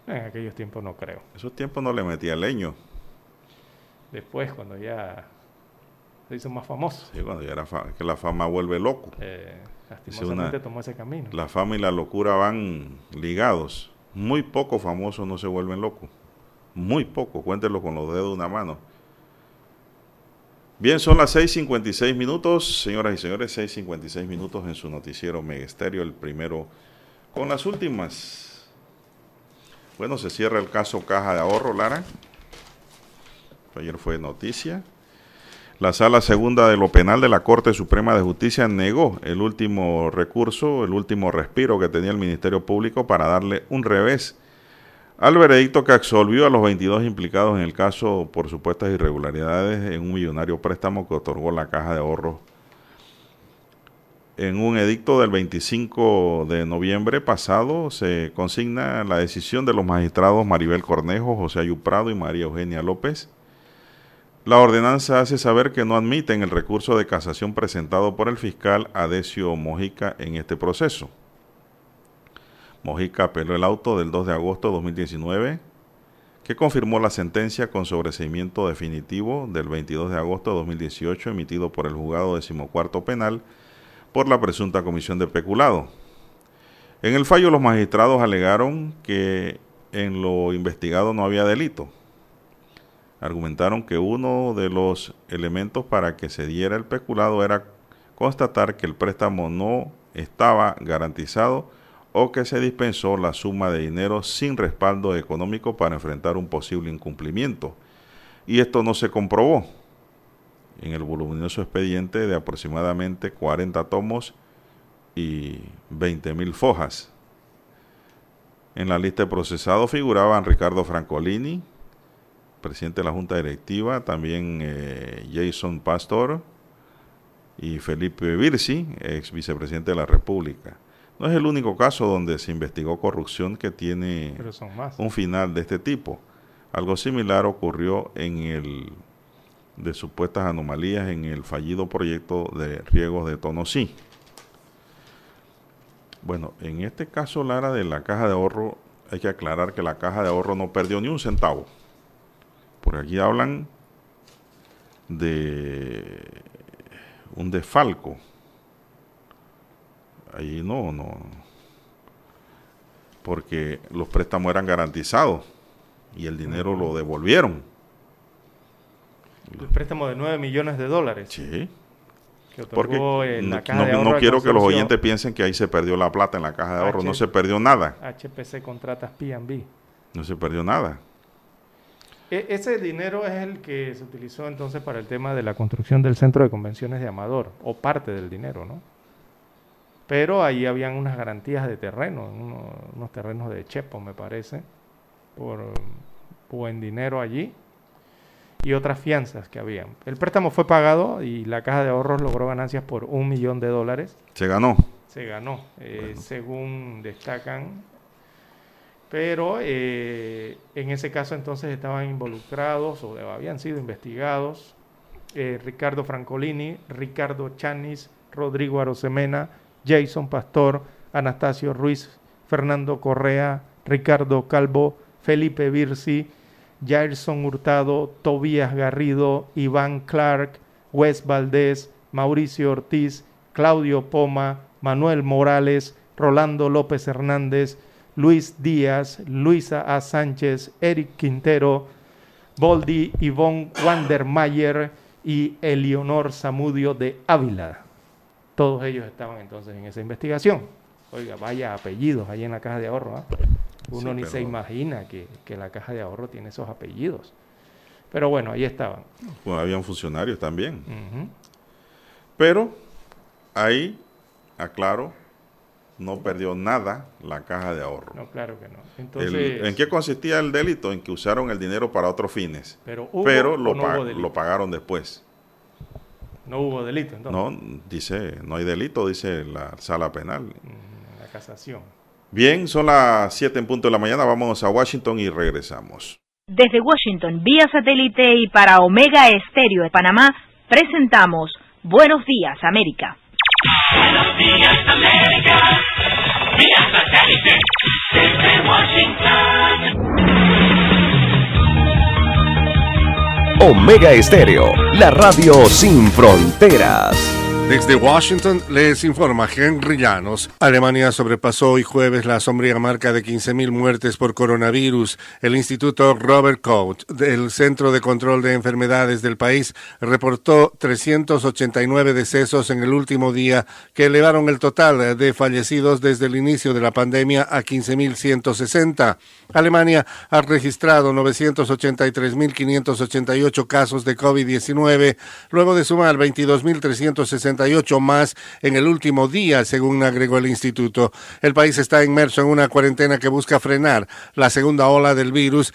En aquellos tiempos no creo. Esos tiempos no le metía leño. Después, cuando ya se hizo más famoso. Sí, cuando ya era que la fama vuelve loco. Eh, lastimosamente una- tomó ese camino. La fama y la locura van ligados. Muy pocos famosos no se vuelven locos. Muy poco, cuéntenlo con los dedos de una mano. Bien, son las 6.56 minutos, señoras y señores, 6.56 minutos en su noticiero Megesterio, el primero con las últimas. Bueno, se cierra el caso Caja de Ahorro, Lara. Ayer fue noticia. La Sala Segunda de lo Penal de la Corte Suprema de Justicia negó el último recurso, el último respiro que tenía el Ministerio Público para darle un revés al veredicto que absolvió a los 22 implicados en el caso por supuestas irregularidades en un millonario préstamo que otorgó la Caja de Ahorros en un edicto del 25 de noviembre pasado se consigna la decisión de los magistrados Maribel Cornejo, José Ayuprado y María Eugenia López. La ordenanza hace saber que no admiten el recurso de casación presentado por el fiscal Adesio Mojica en este proceso. Mojica apeló el auto del 2 de agosto de 2019 que confirmó la sentencia con sobreseimiento definitivo del 22 de agosto de 2018 emitido por el juzgado decimocuarto penal por la presunta comisión de peculado. En el fallo los magistrados alegaron que en lo investigado no había delito. Argumentaron que uno de los elementos para que se diera el peculado era constatar que el préstamo no estaba garantizado o que se dispensó la suma de dinero sin respaldo económico para enfrentar un posible incumplimiento. Y esto no se comprobó en el voluminoso expediente de aproximadamente 40 tomos y 20 mil fojas. En la lista de procesados figuraban Ricardo Francolini, presidente de la Junta Directiva, también eh, Jason Pastor y Felipe Virsi, ex vicepresidente de la República. No es el único caso donde se investigó corrupción que tiene un final de este tipo. Algo similar ocurrió en el de supuestas anomalías en el fallido proyecto de riegos de Tonosí. Bueno, en este caso, Lara, de la caja de ahorro, hay que aclarar que la caja de ahorro no perdió ni un centavo. Por aquí hablan de un desfalco. Ahí no, no. Porque los préstamos eran garantizados y el dinero lo devolvieron. El préstamo de 9 millones de dólares. Sí. Que Porque la no, caja no- de no quiero que los oyentes piensen que ahí se perdió la plata en la caja de ahorro. No se perdió nada. HPC Contratas P&B. No se perdió nada. E- ese dinero es el que se utilizó entonces para el tema de la construcción del centro de convenciones de Amador, o parte del dinero, ¿no? Pero ahí habían unas garantías de terreno, uno- unos terrenos de Chepo, me parece, por buen dinero allí, y otras fianzas que habían. El préstamo fue pagado y la caja de ahorros logró ganancias por un millón de dólares Se ganó. se ganó, eh, según destacan. Pero eh, en ese caso entonces estaban involucrados o habían sido investigados eh, Ricardo Francolini, Ricardo Chanis, Rodrigo Arosemena, Jason Pastor, Anastasio Ruiz, Fernando Correa, Ricardo Calvo, Felipe Virsi, Jairson Hurtado, Tobías Garrido, Iván Clark, Wes Valdés, Mauricio Ortiz, Claudio Poma, Manuel Morales, Rolando López Hernández, Luis Díaz, Luisa A. Sánchez, Eric Quintero, Boldi Ivonne Wandermayer y Eleonor Zamudio de Ávila. Todos ellos estaban entonces en esa investigación. Oiga, vaya apellidos ahí en la caja de ahorro. ¿ah? Uno Sí, ni se imagina que, que la caja de ahorro tiene esos apellidos. Pero bueno, ahí estaban. Bueno, habían funcionarios también. Pero ahí, aclaro, no perdió nada la caja de ahorro. No, claro que no. El- Entonces, ¿En qué consistía el delito? En que usaron el dinero para otros fines. pero, ¿hubo pero lo, no, lo pagaron después. No hubo delito, entonces. No, dice, no hay delito, dice la sala penal. Mm, La casación. Bien, son las 7 en punto de la mañana, vamos a Washington y regresamos. Desde Washington, vía satélite y para Omega Estéreo de Panamá, presentamos Buenos Días, América. Buenos días, América. Vía satélite. Desde Washington. Omega Estéreo, la radio sin fronteras. Desde Washington les informa Henry Llanos. Alemania sobrepasó hoy jueves la sombría marca de 15.000 muertes por coronavirus. El Instituto Robert Koch del Centro de Control de Enfermedades del país reportó 389 decesos en el último día que elevaron el total de fallecidos desde el inicio de la pandemia a 15.160. Alemania ha registrado 983.588 casos de COVID-19 luego de sumar 22.360 más en el último día, según agregó el instituto. El país está inmerso en una cuarentena que busca frenar la segunda ola del virus.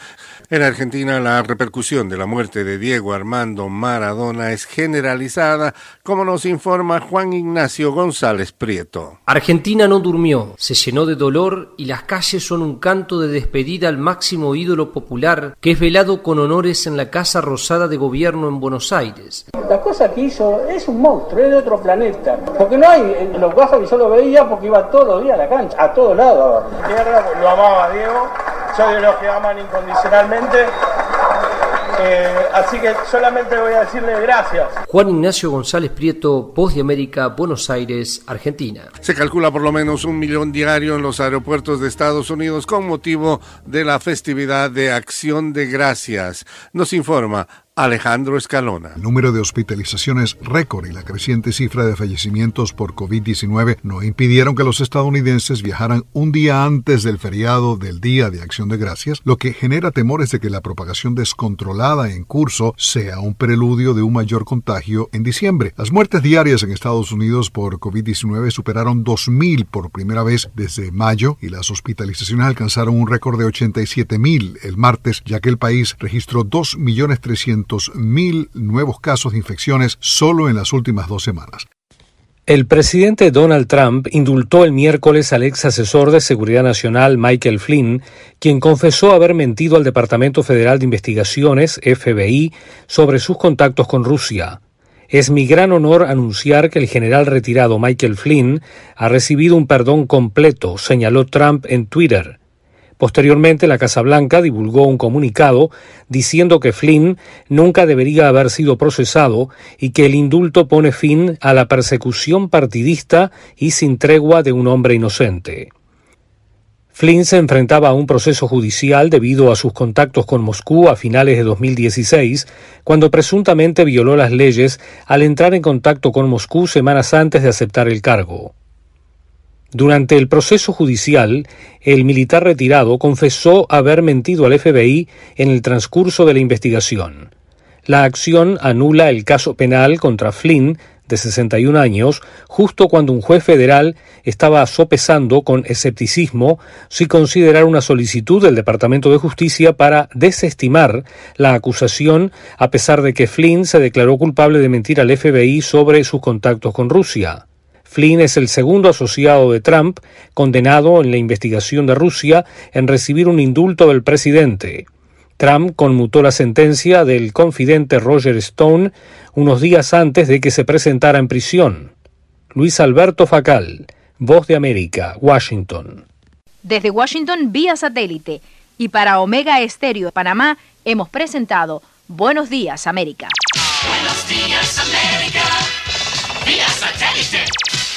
En Argentina, la repercusión de la muerte de Diego Armando Maradona es generalizada, como nos informa Juan Ignacio González Prieto. Argentina no durmió, se llenó de dolor y las calles son un canto de despedida al máximo ídolo popular que es velado con honores en la Casa Rosada de Gobierno en Buenos Aires. La cosa que hizo es un monstruo, es de otro planeta. Porque no hay, en los que yo lo veía porque iba todos los días a la cancha, a todos lados. Tierra, lo amaba Diego, soy de los que aman incondicionalmente. Eh, así que solamente voy a decirle gracias. Juan Ignacio González Prieto, Voz de América, Buenos Aires, Argentina. Se calcula por lo menos un millón diario en los aeropuertos de Estados Unidos con motivo de la festividad de Acción de Gracias. Nos informa Alejandro Escalona. El número de hospitalizaciones récord y la creciente cifra de fallecimientos por COVID-19 no impidieron que los estadounidenses viajaran un día antes del feriado del Día de Acción de Gracias, lo que genera temores de que la propagación descontrolada en curso sea un preludio de un mayor contagio en diciembre. Las muertes diarias en Estados Unidos por COVID-19 superaron 2.000 por primera vez desde mayo y las hospitalizaciones alcanzaron un récord de 87.000 el martes, ya que el país registró 2.300.000 mil nuevos casos de infecciones solo en las últimas dos semanas. El presidente Donald Trump indultó el miércoles al ex asesor de Seguridad Nacional Michael Flynn, quien confesó haber mentido al Departamento Federal de Investigaciones, FBI, sobre sus contactos con Rusia. Es mi gran honor anunciar que el general retirado Michael Flynn ha recibido un perdón completo, señaló Trump en Twitter. Posteriormente, la Casa Blanca divulgó un comunicado diciendo que Flynn nunca debería haber sido procesado y que el indulto pone fin a la persecución partidista y sin tregua de un hombre inocente. Flynn se enfrentaba a un proceso judicial debido a sus contactos con Moscú a finales de 2016, cuando presuntamente violó las leyes al entrar en contacto con Moscú semanas antes de aceptar el cargo. Durante el proceso judicial, el militar retirado confesó haber mentido al FBI en el transcurso de la investigación. La acción anula el caso penal contra Flynn, de 61 años, justo cuando un juez federal estaba sopesando con escepticismo si considerar una solicitud del Departamento de Justicia para desestimar la acusación, a pesar de que Flynn se declaró culpable de mentir al FBI sobre sus contactos con Rusia. Flynn es el segundo asociado de Trump condenado en la investigación de Rusia en recibir un indulto del presidente. Trump conmutó la sentencia del confidente Roger Stone unos días antes de que se presentara en prisión. Luis Alberto Facal, Voz de América, Washington. Desde Washington vía satélite y para Omega Estéreo de Panamá hemos presentado Buenos Días América. Buenos días América. Vía satélite.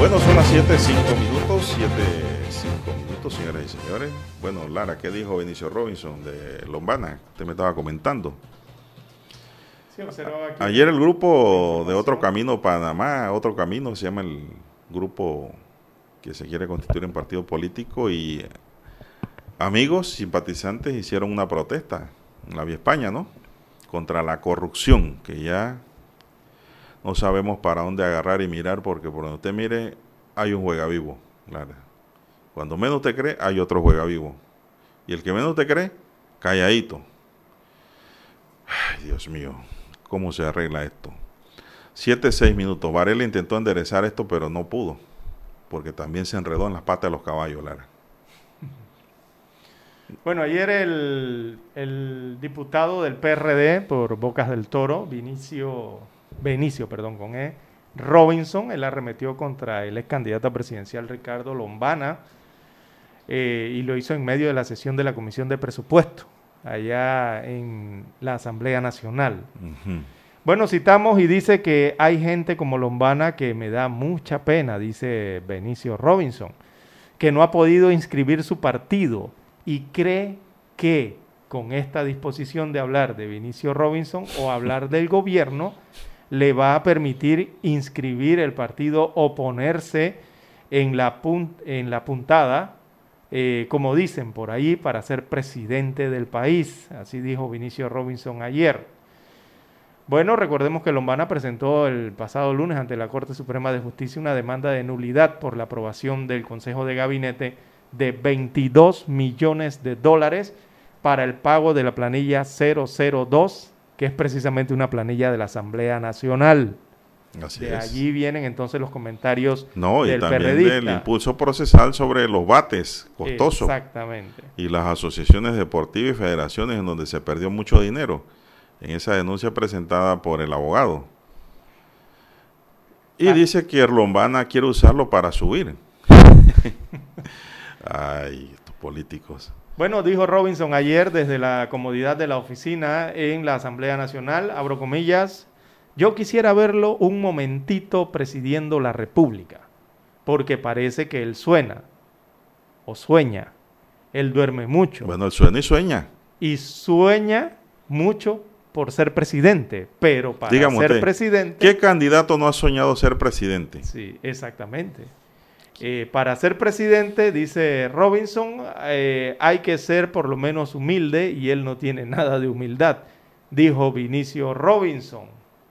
Bueno, son las 7, 5 minutos, 7, 5 minutos, señoras y señores. Bueno, Lara, ¿qué dijo Benicio Robinson de Lombana? Usted me estaba comentando. Ayer el grupo de Otro Camino Panamá, Otro Camino, se llama el grupo que se quiere constituir en partido político y amigos, simpatizantes hicieron una protesta en la Vía España, ¿no? Contra la corrupción, que ya no sabemos para dónde agarrar y mirar porque por donde usted mire hay un juega vivo. Claro. Cuando menos te cree, hay otro juega vivo. Y el que menos te cree, calladito. Ay, Dios mío, ¿cómo se arregla esto? 7, 6 minutos. Varela intentó enderezar esto, pero no pudo, porque también se enredó en las patas de los caballos, Lara. Bueno, ayer el, el diputado del PRD por Bocas del Toro, Vinicio, Benicio, perdón, con E, Robinson, él arremetió contra el ex candidato presidencial Ricardo Lombana eh, y lo hizo en medio de la sesión de la Comisión de Presupuesto, allá en la Asamblea Nacional. Bueno, citamos y dice que hay gente como Lombana que me da mucha pena, dice Benicio Robinson, que no ha podido inscribir su partido y cree que con esta disposición de hablar de Vinicio Robinson o hablar del gobierno, le va a permitir inscribir el partido o ponerse en la, pun- en la puntada, eh, como dicen por ahí, para ser presidente del país. Así dijo Vinicio Robinson ayer. Bueno, recordemos que Lombana presentó el pasado lunes ante la Corte Suprema de Justicia una demanda de nulidad por la aprobación del Consejo de Gabinete de 22 millones de dólares para el pago de la planilla 002, que es precisamente una planilla de la Asamblea Nacional. Así de es. allí vienen entonces los comentarios No, y del también PRDista. del impulso procesal sobre los bates costosos. Exactamente. Y las asociaciones deportivas y federaciones en donde se perdió mucho dinero en esa denuncia presentada por el abogado. Y Ah. dice que Lombana quiere usarlo para subir. *laughs* Ay, estos políticos. Bueno, dijo Robinson ayer desde la comodidad de la oficina en la Asamblea Nacional, abro comillas, yo quisiera verlo un momentito presidiendo la República, porque parece que él suena o sueña, él duerme mucho Bueno, él suena y sueña. y sueña mucho por ser presidente, pero para Dígame ser usted, presidente... ¿qué candidato no ha soñado ser presidente? Sí, exactamente. Eh, para ser presidente, dice Robinson, eh, hay que ser por lo menos humilde y él no tiene nada de humildad, dijo Vinicio Robinson,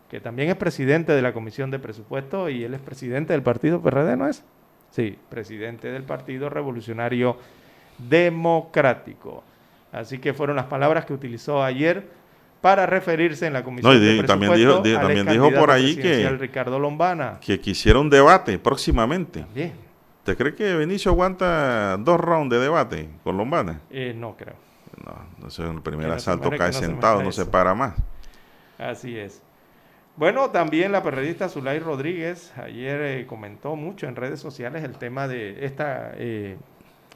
que también es presidente de la Comisión de Presupuesto y él es presidente del partido PRD, ¿no es? Sí, presidente del Partido Revolucionario Democrático. Así que fueron las palabras que utilizó ayer para referirse en la Comisión No, y de di- también dijo- también dijo por ahí que- Ricardo Lombana. Que quisiera un debate próximamente. ¿Usted cree que Benicio aguanta dos rounds de debate con Lombana? Eh, no creo. No, no es el primer asalto, cae que no se sentado, no se para más. Así es. Bueno, también la periodista Zulay Rodríguez ayer eh, comentó mucho en redes sociales el tema de esta eh,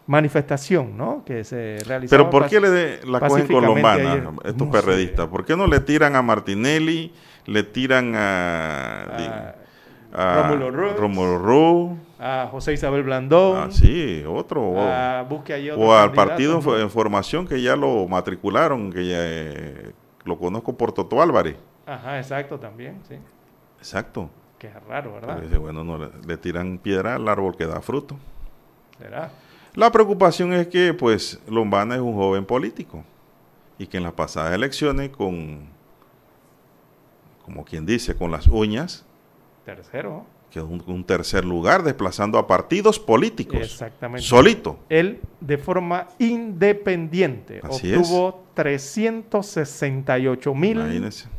manifestación, ¿no? Que se realizó. Pero ¿por qué le de- la cogen con Lombana, estos No perredistas? ¿Por qué no le tiran a Martinelli, le tiran a, a Rómulo Rux. Rómulo Rux? A José Isabel Blandón. Ah, sí, otro. O, Ah, busque ahí otro o al partido en, ¿no? fo- en formación que ya lo matricularon, que ya eh, lo conozco por Toto Álvarez. Ajá, exacto, también, sí. Exacto. Que es raro, ¿verdad? Dice, bueno, no le, le tiran piedra al árbol que da fruto. ¿Será? La preocupación es que, pues, Lombana es un joven político y que en las pasadas elecciones, con, como quien dice, con las uñas, Tercero. quedó un, un tercer lugar desplazando a partidos políticos. Exactamente. Solito. Él, de forma independiente, Así obtuvo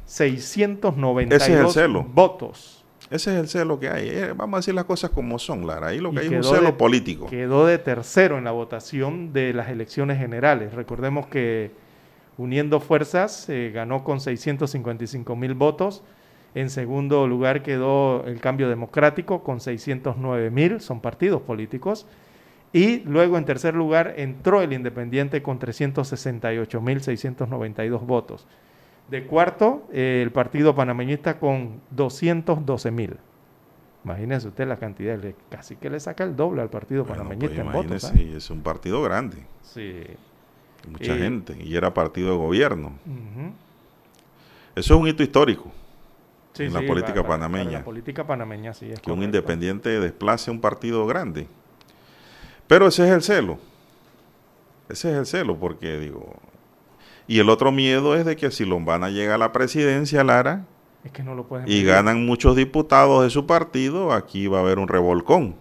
368.692 Ese es el celo. votos. Ese es el celo que hay. Eh, vamos a decir las cosas como son, Lara. Ahí lo que Y hay es un celo de- político. Quedó de tercero en la votación de las elecciones generales. Recordemos que Uniendo Fuerzas eh, ganó con 655 mil votos. En segundo lugar quedó el Cambio Democrático con 609 mil, son partidos políticos. Y luego en tercer lugar entró el Independiente con 368 mil 692 votos. De cuarto, eh, el Partido Panameñista con 212 mil. Imagínese usted la cantidad, le- casi que le saca el doble al Partido Bueno, Panameñista pues en votos. y es un partido grande. Sí. Mucha Eh, gente. Y era partido de gobierno. Eso es un hito histórico Sí, en la sí, política para- para- para panameña. la política panameña, sí. Es que un independiente desplace un partido grande. Pero ese es el celo. Ese es el celo, porque digo. Y el otro miedo es de que si Lombana llega a la presidencia, Lara, Es que no lo pueden y ganan muchos diputados de su partido, aquí va a haber un revolcón.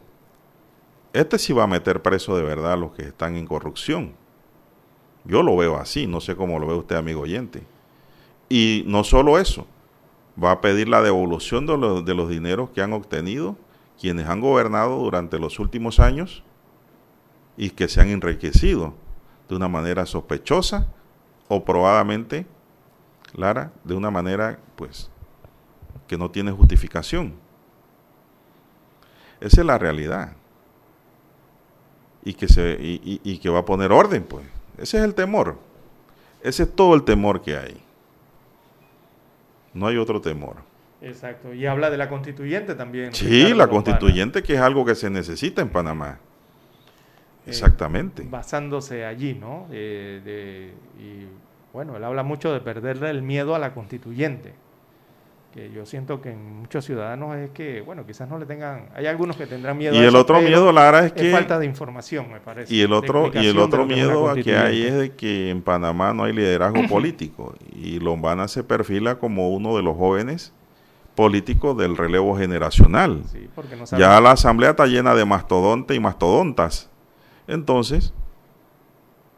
Este sí va a meter preso de verdad a los que están en corrupción. Yo lo veo así, no sé cómo lo ve usted, amigo oyente. Y no solo eso, va a pedir la devolución de los, de los dineros que han obtenido quienes han gobernado durante los últimos años y que se han enriquecido de una manera sospechosa o probadamente, Lara, de una manera pues que no tiene justificación. Esa es la realidad. Y que, se, y, y- y que va a poner orden, pues. Ese es el temor. Ese es todo el temor que hay. No hay otro temor. Exacto. Y habla de la constituyente también. Sí, Ricardo la Lombana, constituyente, que es algo que se necesita en Panamá. eh, Exactamente. basándose allí, ¿no? Eh, de- y bueno, él habla mucho de perderle el miedo a la constituyente. Que yo siento que en muchos ciudadanos es que, bueno, quizás no le tengan. Hay algunos que tendrán miedo Y a el eso, otro miedo, Lara, es que- falta de información, me parece. Y el otro, y el otro miedo que hay es de que en Panamá no hay liderazgo *clears throat* político y Lombana se perfila como uno de los jóvenes políticos del relevo generacional. Sí, porque no ya la asamblea está llena de mastodontes y mastodontas. Entonces,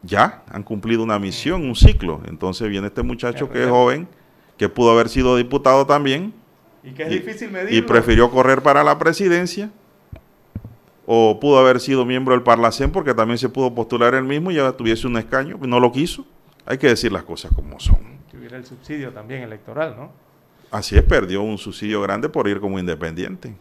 ya han cumplido una misión, un ciclo. Entonces viene este muchacho que es joven, que pudo haber sido diputado también, Y que es y- difícil y medirlo. prefirió correr para la presidencia o pudo haber sido miembro del Parlacén porque también se pudo postular él mismo y ya tuviese un escaño, no lo quiso. Hay que decir las cosas como son. Que hubiera el subsidio también electoral, ¿no? Así es, perdió un subsidio grande por ir como independiente.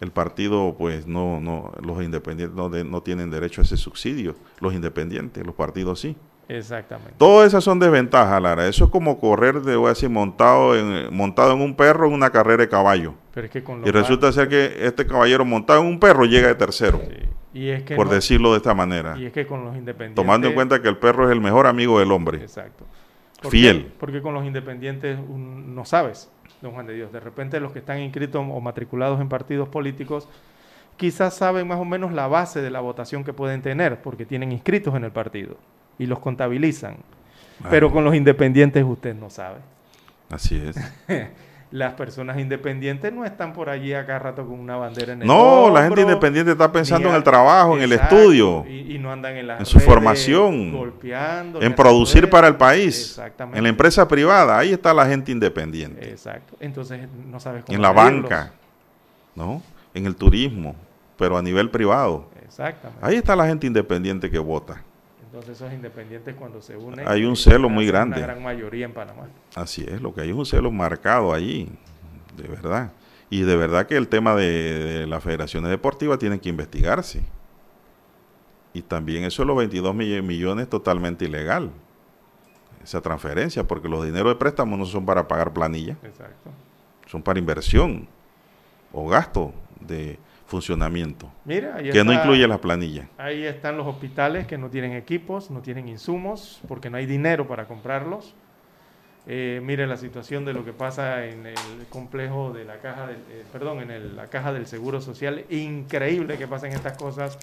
El partido, pues, no, no, los independientes no, de- no tienen derecho a ese subsidio. Los independientes, los partidos sí. Exactamente. Todas esas son desventajas, Lara. Eso es como correr, de, voy a decir, montado en, montado en un perro en una carrera de caballo. Pero es que con Y resulta ser que este caballero montado en un perro llega de tercero. Y es que por no- decirlo de esta manera. Y es que con los independientes. Tomando en cuenta que el perro es el mejor amigo del hombre. Exacto. ¿Por Fiel. qué? Porque con los independientes un- no sabes, don Juan de Dios. De repente los que están inscritos o matriculados en partidos políticos quizás saben más o menos la base de la votación que pueden tener porque tienen inscritos en el partido y los contabilizan. Pero con los independientes usted no sabe. Así es. *laughs* Las personas independientes no están por allí acá rato con una bandera en el No, la gente independiente está pensando en el trabajo, en el estudio, y, y no andan en, las en su redes formación, golpeando, en producir para el país, Exactamente. en la empresa privada. Ahí está la gente independiente. Exacto. Entonces no sabes cómo En la banca, ¿no? En el turismo, pero a nivel privado. Exactamente. Ahí está la gente independiente que vota. Entonces esos independientes cuando se unen Hay un celo muy grande. Una gran mayoría en Panamá. Así es, lo que hay es un celo marcado allí, de verdad. Y de verdad que el tema de, de las federaciones deportivas tiene que investigarse. Y también eso de los 22 mill- millones totalmente ilegal. Esa transferencia, porque los dineros de préstamo no son para pagar planilla, Exacto. son para inversión o gasto de funcionamiento, Mira, ahí que no incluye las planillas. Ahí están los hospitales que no tienen equipos, no tienen insumos, porque no hay dinero para comprarlos. Eh, mire la situación de lo que pasa en el complejo de la caja del, eh, perdón, en el- la caja del Seguro Social. Increíble que pasen estas cosas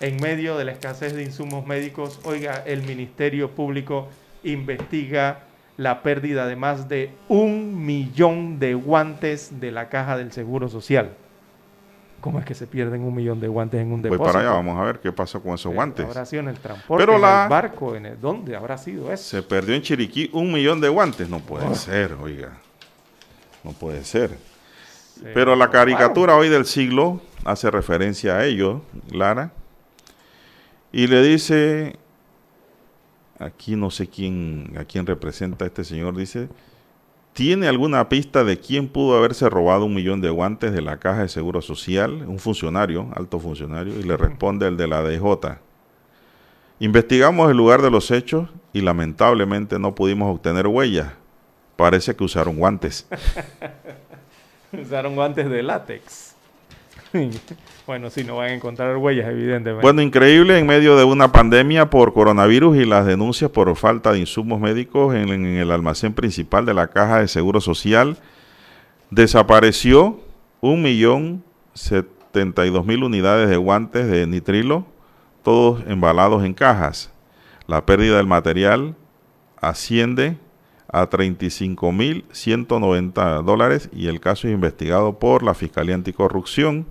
en medio de la escasez de insumos médicos. Oiga, el Ministerio Público investiga la pérdida de más de un millón de guantes de la caja del Seguro Social. ¿Cómo es que se pierden un millón de guantes en un Voy depósito? para allá, vamos a ver qué pasa con esos Eh, guantes. Habrá sido en el transporte, Pero en el barco, en el, ¿dónde habrá sido eso? Se perdió en Chiriquí un millón de guantes. No puede Oh. ser, oiga. No puede ser. Se Pero la caricatura hoy del siglo hace referencia a ello, Lara. Y le dice, aquí no sé quién, a quién representa este señor, dice, ¿tiene alguna pista de quién pudo haberse robado un millón de guantes de la caja de seguro social? Un funcionario, alto funcionario, y le responde el de la DJ. Investigamos el lugar de los hechos y lamentablemente no pudimos obtener huellas. Parece que usaron guantes. *laughs* Usaron guantes de látex. *laughs* bueno, sí, no van a encontrar huellas, evidentemente. Bueno, increíble en medio de una pandemia por coronavirus y las denuncias por falta de insumos médicos en, el almacén principal de la Caja de Seguro Social, desapareció un millón setenta y dos mil unidades de guantes de nitrilo, todos embalados en cajas. La pérdida del material asciende a 35.190 dólares y el caso es investigado por la Fiscalía Anticorrupción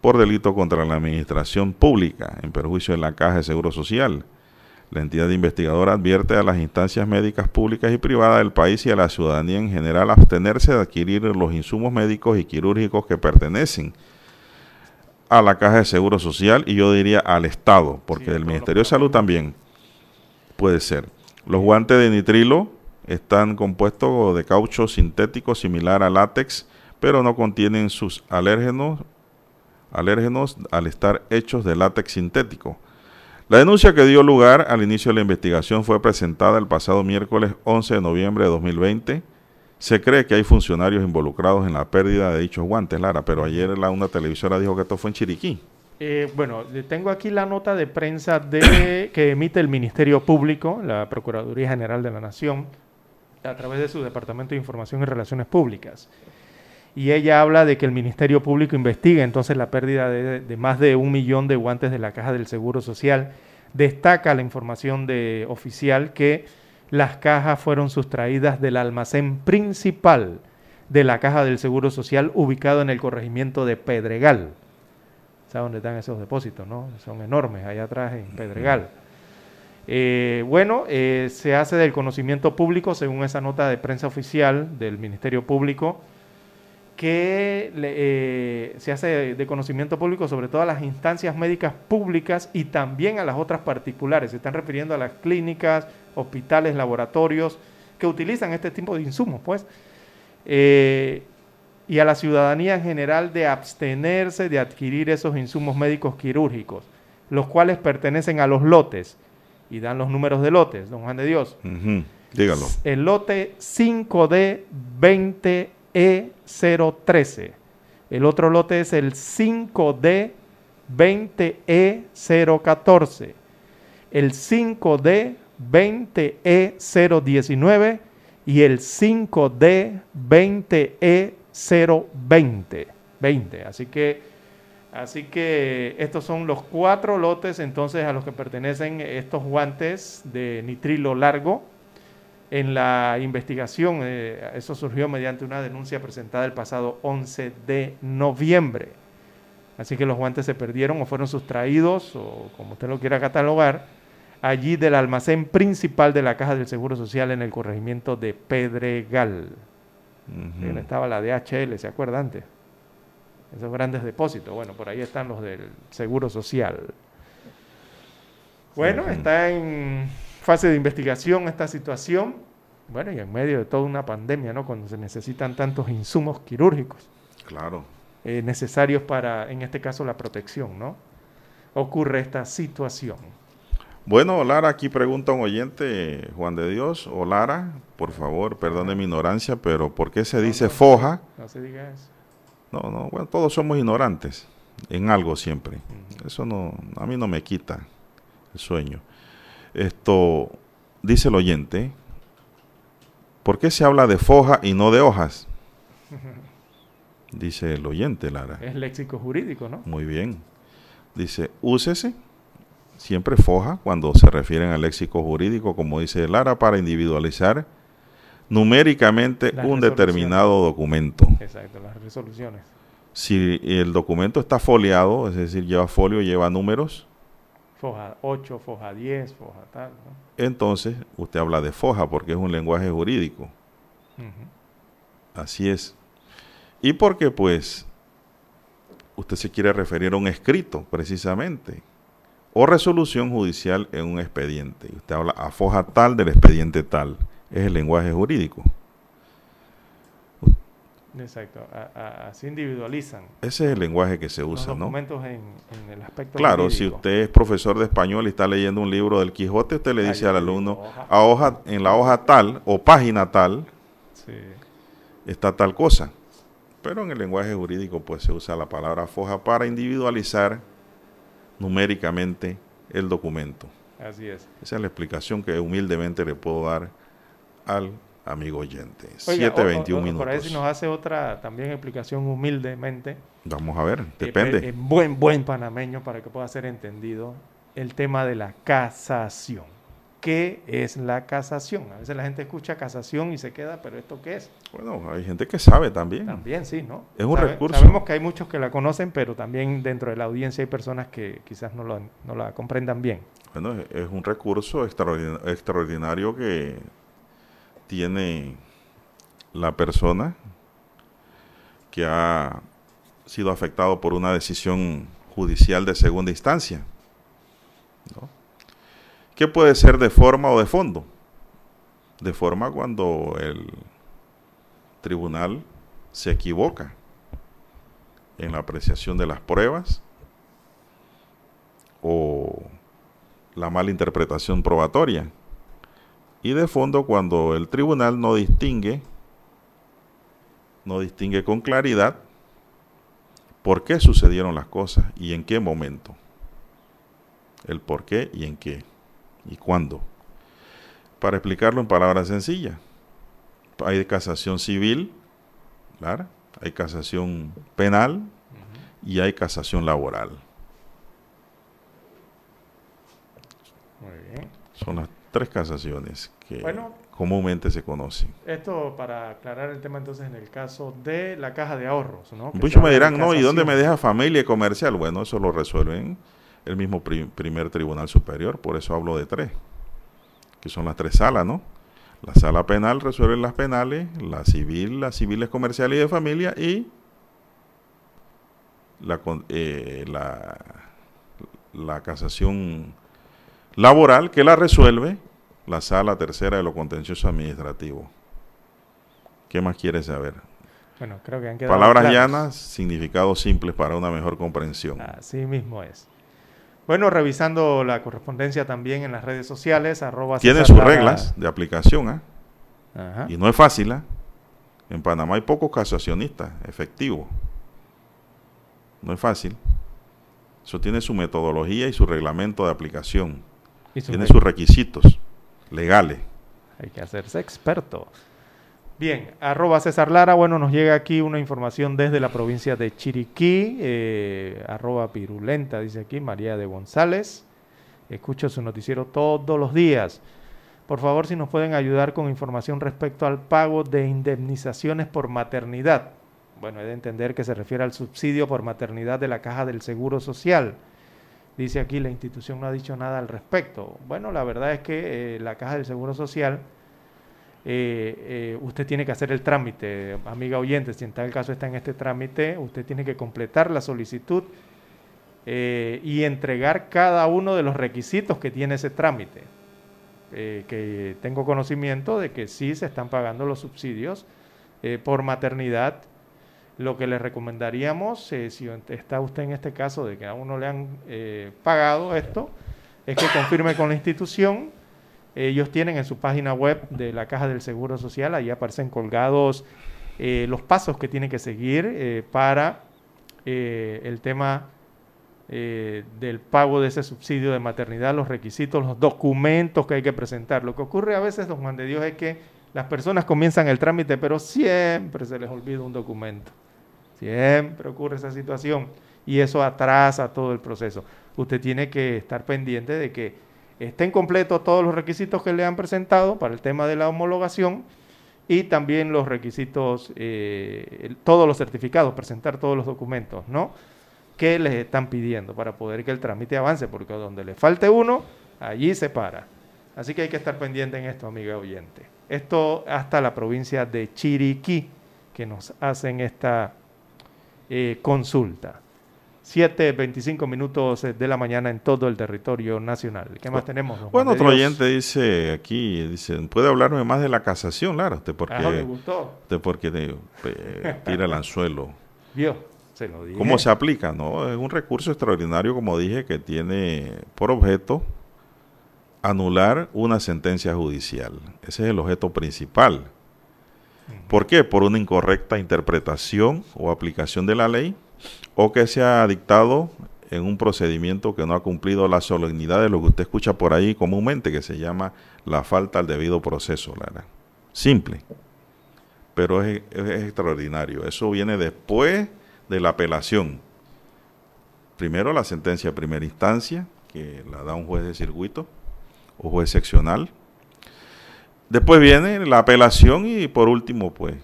por delito contra la administración pública en perjuicio de la Caja de Seguro Social. La entidad investigadora advierte a las instancias médicas públicas y privadas del país y a la ciudadanía en general a abstenerse de adquirir los insumos médicos y quirúrgicos que pertenecen a la Caja de Seguro Social y yo diría al Estado, porque del Ministerio de Salud también puede ser. Los guantes de nitrilo están compuestos de caucho sintético similar a látex, pero no contienen sus alérgenos, alérgenos al estar hechos de látex sintético. La denuncia que dio lugar al inicio de la investigación fue presentada el pasado miércoles 11 de noviembre de 2020 se cree que hay funcionarios involucrados en la pérdida de dichos guantes, Lara, pero ayer la, una televisora dijo que esto fue en Chiriquí. Eh, bueno, tengo aquí la nota de prensa de, *coughs* que emite el Ministerio Público, la Procuraduría General de la Nación, a través de su Departamento de Información y Relaciones Públicas. Y ella habla de que el Ministerio Público investiga entonces la pérdida de, más de un millón de guantes de la Caja del Seguro Social. Destaca la información de oficial que las cajas fueron sustraídas del almacén principal de la Caja del Seguro Social ubicado en el corregimiento de Pedregal. ¿Sabe dónde están esos depósitos? no? Son enormes, allá atrás en Pedregal. Eh, bueno, eh, se hace del conocimiento público, según esa nota de prensa oficial del Ministerio Público, que eh, se hace de conocimiento público sobre todo a las instancias médicas públicas y también a las otras particulares. Se están refiriendo a las clínicas, hospitales, laboratorios que utilizan este tipo de insumos, pues. Eh, y a la ciudadanía en general de abstenerse de adquirir esos insumos médicos quirúrgicos, los cuales pertenecen a los lotes, y dan los números de lotes, don Juan de Dios. Dígalo. El lote 5D 20E013. El otro lote es el 5D 20E014. El 5D 20E019 y el 5D20E020. 20. Así que, así que estos son los cuatro lotes entonces a los que pertenecen estos guantes de nitrilo largo. En la investigación, eh, eso surgió mediante una denuncia presentada el pasado 11 de noviembre. Así que los guantes se perdieron o fueron sustraídos, o como usted lo quiera catalogar, allí del almacén principal de la Caja del Seguro Social en el corregimiento de Pedregal. Uh estaba la DHL, ¿se acuerda antes? Esos grandes depósitos. Bueno, por ahí están los del Seguro Social. Bueno, está en fase de investigación esta situación. Bueno, y en medio de toda una pandemia, ¿no? Cuando se necesitan tantos insumos quirúrgicos. Claro. Eh, necesarios para, en este caso, la protección, ¿no? Ocurre esta situación. Bueno, Lara, aquí pregunta un oyente, Juan de Dios, o Lara, por favor, perdone mi ignorancia, pero ¿por qué se dice foja? No se diga eso. No, no, bueno, todos somos ignorantes en algo siempre. Eso no, a mí no me quita el sueño. Esto, dice el oyente, ¿por qué se habla de foja y no de hojas? *laughs* Dice el oyente, Lara. Es léxico jurídico, ¿no? Muy bien. Dice, úsese siempre foja cuando se refieren al léxico jurídico, como dice Lara, para individualizar numéricamente Las un determinado documento. Exacto, las resoluciones. Si el documento está foliado, es decir, lleva folio, lleva números, Foja 8, foja 10, foja tal, ¿no? entonces usted habla de foja porque es un lenguaje jurídico. Así es. Y porque pues usted se quiere referir a un escrito precisamente o resolución judicial en un expediente. Usted habla a foja tal del expediente tal. Es el lenguaje jurídico. Exacto, a- a- así individualizan Ese es el lenguaje que se los usa, ¿no? documentos en, en el aspecto Claro, si usted es profesor de español y está leyendo un libro del Quijote, usted le Ahí dice al alumno, hoja. a hoja, en la hoja tal o página tal Sí. está tal cosa. Pero en el lenguaje jurídico pues se usa la palabra foja para individualizar numéricamente el documento. Así es. Esa es la explicación que humildemente le puedo dar al amigo oyente. Oiga, 7.21 o- o- minutos. Por ahí si nos hace otra también explicación humildemente. Vamos a ver, eh, depende. En buen, buen panameño para que pueda ser entendido el tema de la casación. qué es la casación. A veces la gente escucha casación y se queda, pero ¿esto qué es? Bueno, hay gente que sabe también. También, sí, ¿no? Es un Sabe- recurso. Sabemos que hay muchos que la conocen, pero también dentro de la audiencia hay personas que quizás no, lo- no la comprendan bien. Bueno, es- un recurso extraordin- extraordinario que tiene la persona que ha sido afectado por una decisión judicial de segunda instancia. ¿no? Que puede ser de forma o de fondo. De forma cuando el tribunal se equivoca en la apreciación de las pruebas o la mala interpretación probatoria. Y de fondo cuando el tribunal no distingue, no distingue con claridad por qué sucedieron las cosas y en qué momento. El por qué y en qué y cuándo. Para explicarlo en palabras sencillas, hay casación civil, hay casación penal y hay casación laboral. Muy bien. Son las tres casaciones que Bueno. comúnmente se conocen. Esto para aclarar el tema entonces en el caso de la caja de ahorros, ¿no? Muchos me dirán, no, ¿y dónde me deja familia y comercial? Bueno, eso lo resuelven el mismo pri- primer tribunal superior, por eso hablo de tres, que son las tres salas, ¿no? La sala penal resuelve las penales, la civil, las civiles comerciales y de familia y la, eh, la, la casación laboral que la resuelve la sala tercera de lo contencioso administrativo. ¿Qué más quieres saber? Bueno, creo que han quedado Palabras claros. llanas, significados simples para una mejor comprensión. Así mismo es. Bueno, revisando la correspondencia también en las redes sociales, arroba Tiene César sus reglas de aplicación. Ajá. Y no es fácil, ¿ah? En Panamá hay pocos casacionistas efectivos. No es fácil. Eso tiene su metodología y su reglamento de aplicación. Tiene sus requisitos legales. Hay que hacerse experto. Bien, arroba César Lara, bueno, nos llega aquí una información desde la provincia de Chiriquí, eh, arroba Pirulenta, dice aquí, María de González. Escucho su noticiero todos los días. Por favor, si nos pueden ayudar con información respecto al pago de indemnizaciones por maternidad. Bueno, he de entender que se refiere al subsidio por maternidad de la Caja del Seguro Social. Dice aquí, la institución no ha dicho nada al respecto. Bueno, la verdad es que eh, la Caja del Seguro Social, eh, eh, usted tiene que hacer el trámite, amiga oyente, si en tal caso está en este trámite, usted tiene que completar la solicitud y entregar cada uno de los requisitos que tiene ese trámite. Que tengo conocimiento de que sí se están pagando los subsidios por maternidad. Lo que le recomendaríamos, eh, si está usted en este caso de que a uno le han eh, pagado esto, es que confirme con la institución. Ellos tienen en su página web de la Caja del Seguro Social, ahí aparecen colgados eh, los pasos que tiene que seguir eh, para eh, el tema del pago de ese subsidio de maternidad, los requisitos, los documentos que hay que presentar. Lo que ocurre a veces, don Juan de Dios, es que las personas comienzan el trámite, pero siempre se les olvida un documento. Siempre ocurre esa situación y eso atrasa todo el proceso. Usted tiene que estar pendiente de que estén completos todos los requisitos que le han presentado para el tema de la homologación y también los requisitos, eh, todos los certificados, presentar todos los documentos, ¿no? Que les están pidiendo para poder que el trámite avance, porque donde le falte uno, allí se para. Así que hay que estar pendiente en esto, amiga oyente. Esto hasta la provincia de Chiriquí, que nos hacen esta eh, consulta. 7, 25 minutos eh, de la mañana en todo el territorio nacional. ¿Qué más tenemos? Bueno, otro oyente dice aquí, dice, ¿puede hablarme más de la casación? Claro, usted porque, Ah, ¿le gustó? usted porque eh, *laughs* tira el anzuelo. Vio, se lo dije. ¿Cómo se aplica? No, es un recurso extraordinario, como dije, que tiene por objeto anular una sentencia judicial. Ese es el objeto principal. ¿Por qué? Por una incorrecta interpretación o aplicación de la ley o que se ha dictado en un procedimiento que no ha cumplido la solemnidad de lo que usted escucha por ahí comúnmente, que se llama la falta al debido proceso. Lara. Simple, pero es, es extraordinario. Eso viene después de la apelación. Primero la sentencia de primera instancia, que la da un juez de circuito, o juez seccional. Después viene la apelación y por último, pues,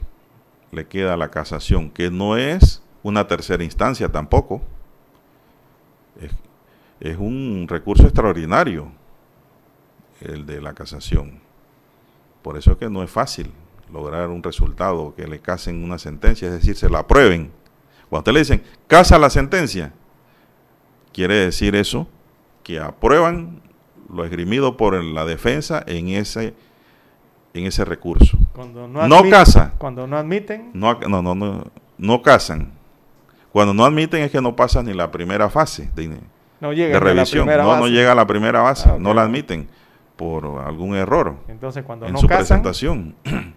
le queda la casación, que no es una tercera instancia tampoco. Es, un recurso extraordinario el de la casación. Por eso es que no es fácil lograr un resultado, que le casen una sentencia, es decir, se la aprueben. Cuando usted le dicen, casa la sentencia, quiere decir eso, que aprueban lo esgrimido por la defensa en ese en ese recurso. Cuando no, admiten- casa. Cuando no admiten, No, no, no, no, no casan. Cuando no admiten es que no pasan ni la primera fase de, No de la revisión. primera no, no base. llega a la primera base. Ah, ok. No la admiten por algún error entonces cuando en no su casan, presentación. *clears throat*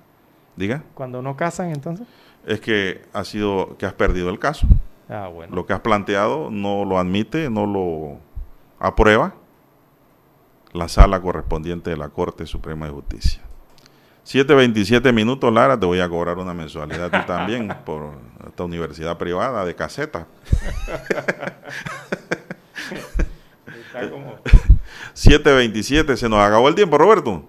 Diga. cuando no casan, entonces. Es que ha sido que has perdido el caso. Ah, bueno. Lo que has planteado no lo admite, no lo aprueba la sala correspondiente de la Corte Suprema de Justicia. 7.27 minutos, Lara, te voy a cobrar una mensualidad tú también por esta universidad privada de caseta. Está como- 7.27, se nos acabó el tiempo, Roberto.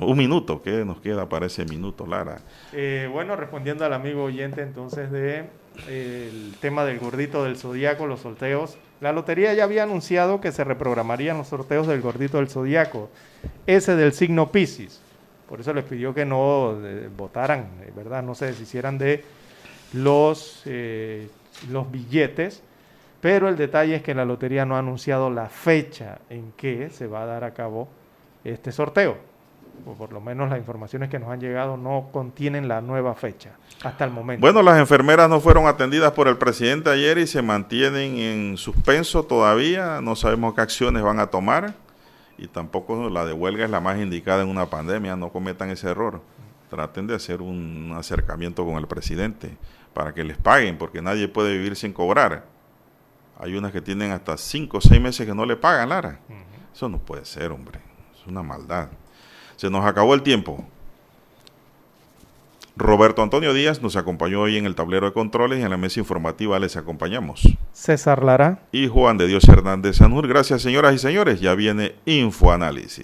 Un minuto, ¿qué nos queda para ese minuto, Lara? Eh, bueno, respondiendo al amigo oyente entonces de eh, el tema del gordito del zodiaco, los sorteos. La lotería ya había anunciado que se reprogramarían los sorteos del gordito del zodiaco, ese del signo Piscis. Por eso les pidió que no eh, votaran, eh, ¿verdad? No se deshicieran de los, eh, los billetes. Pero el detalle es que la lotería no ha anunciado la fecha en que se va a dar a cabo este sorteo. O por lo menos las informaciones que nos han llegado no contienen la nueva fecha hasta el momento. Bueno, las enfermeras no fueron atendidas por el presidente ayer y se mantienen en suspenso todavía. No sabemos qué acciones van a tomar y tampoco la de huelga es la más indicada en una pandemia. No cometan ese error. Traten de hacer un acercamiento con el presidente para que les paguen, porque nadie puede vivir sin cobrar. Hay unas que tienen hasta 5 o 6 meses que no le pagan, Lara. Eso no puede ser, hombre. Es una maldad. Se nos acabó el tiempo. Roberto Antonio Díaz nos acompañó hoy en el tablero de controles y en la mesa informativa les acompañamos. César Lara. Y Juan de Dios Hernández Sanur. Gracias, señoras y señores. Ya viene Infoanálisis.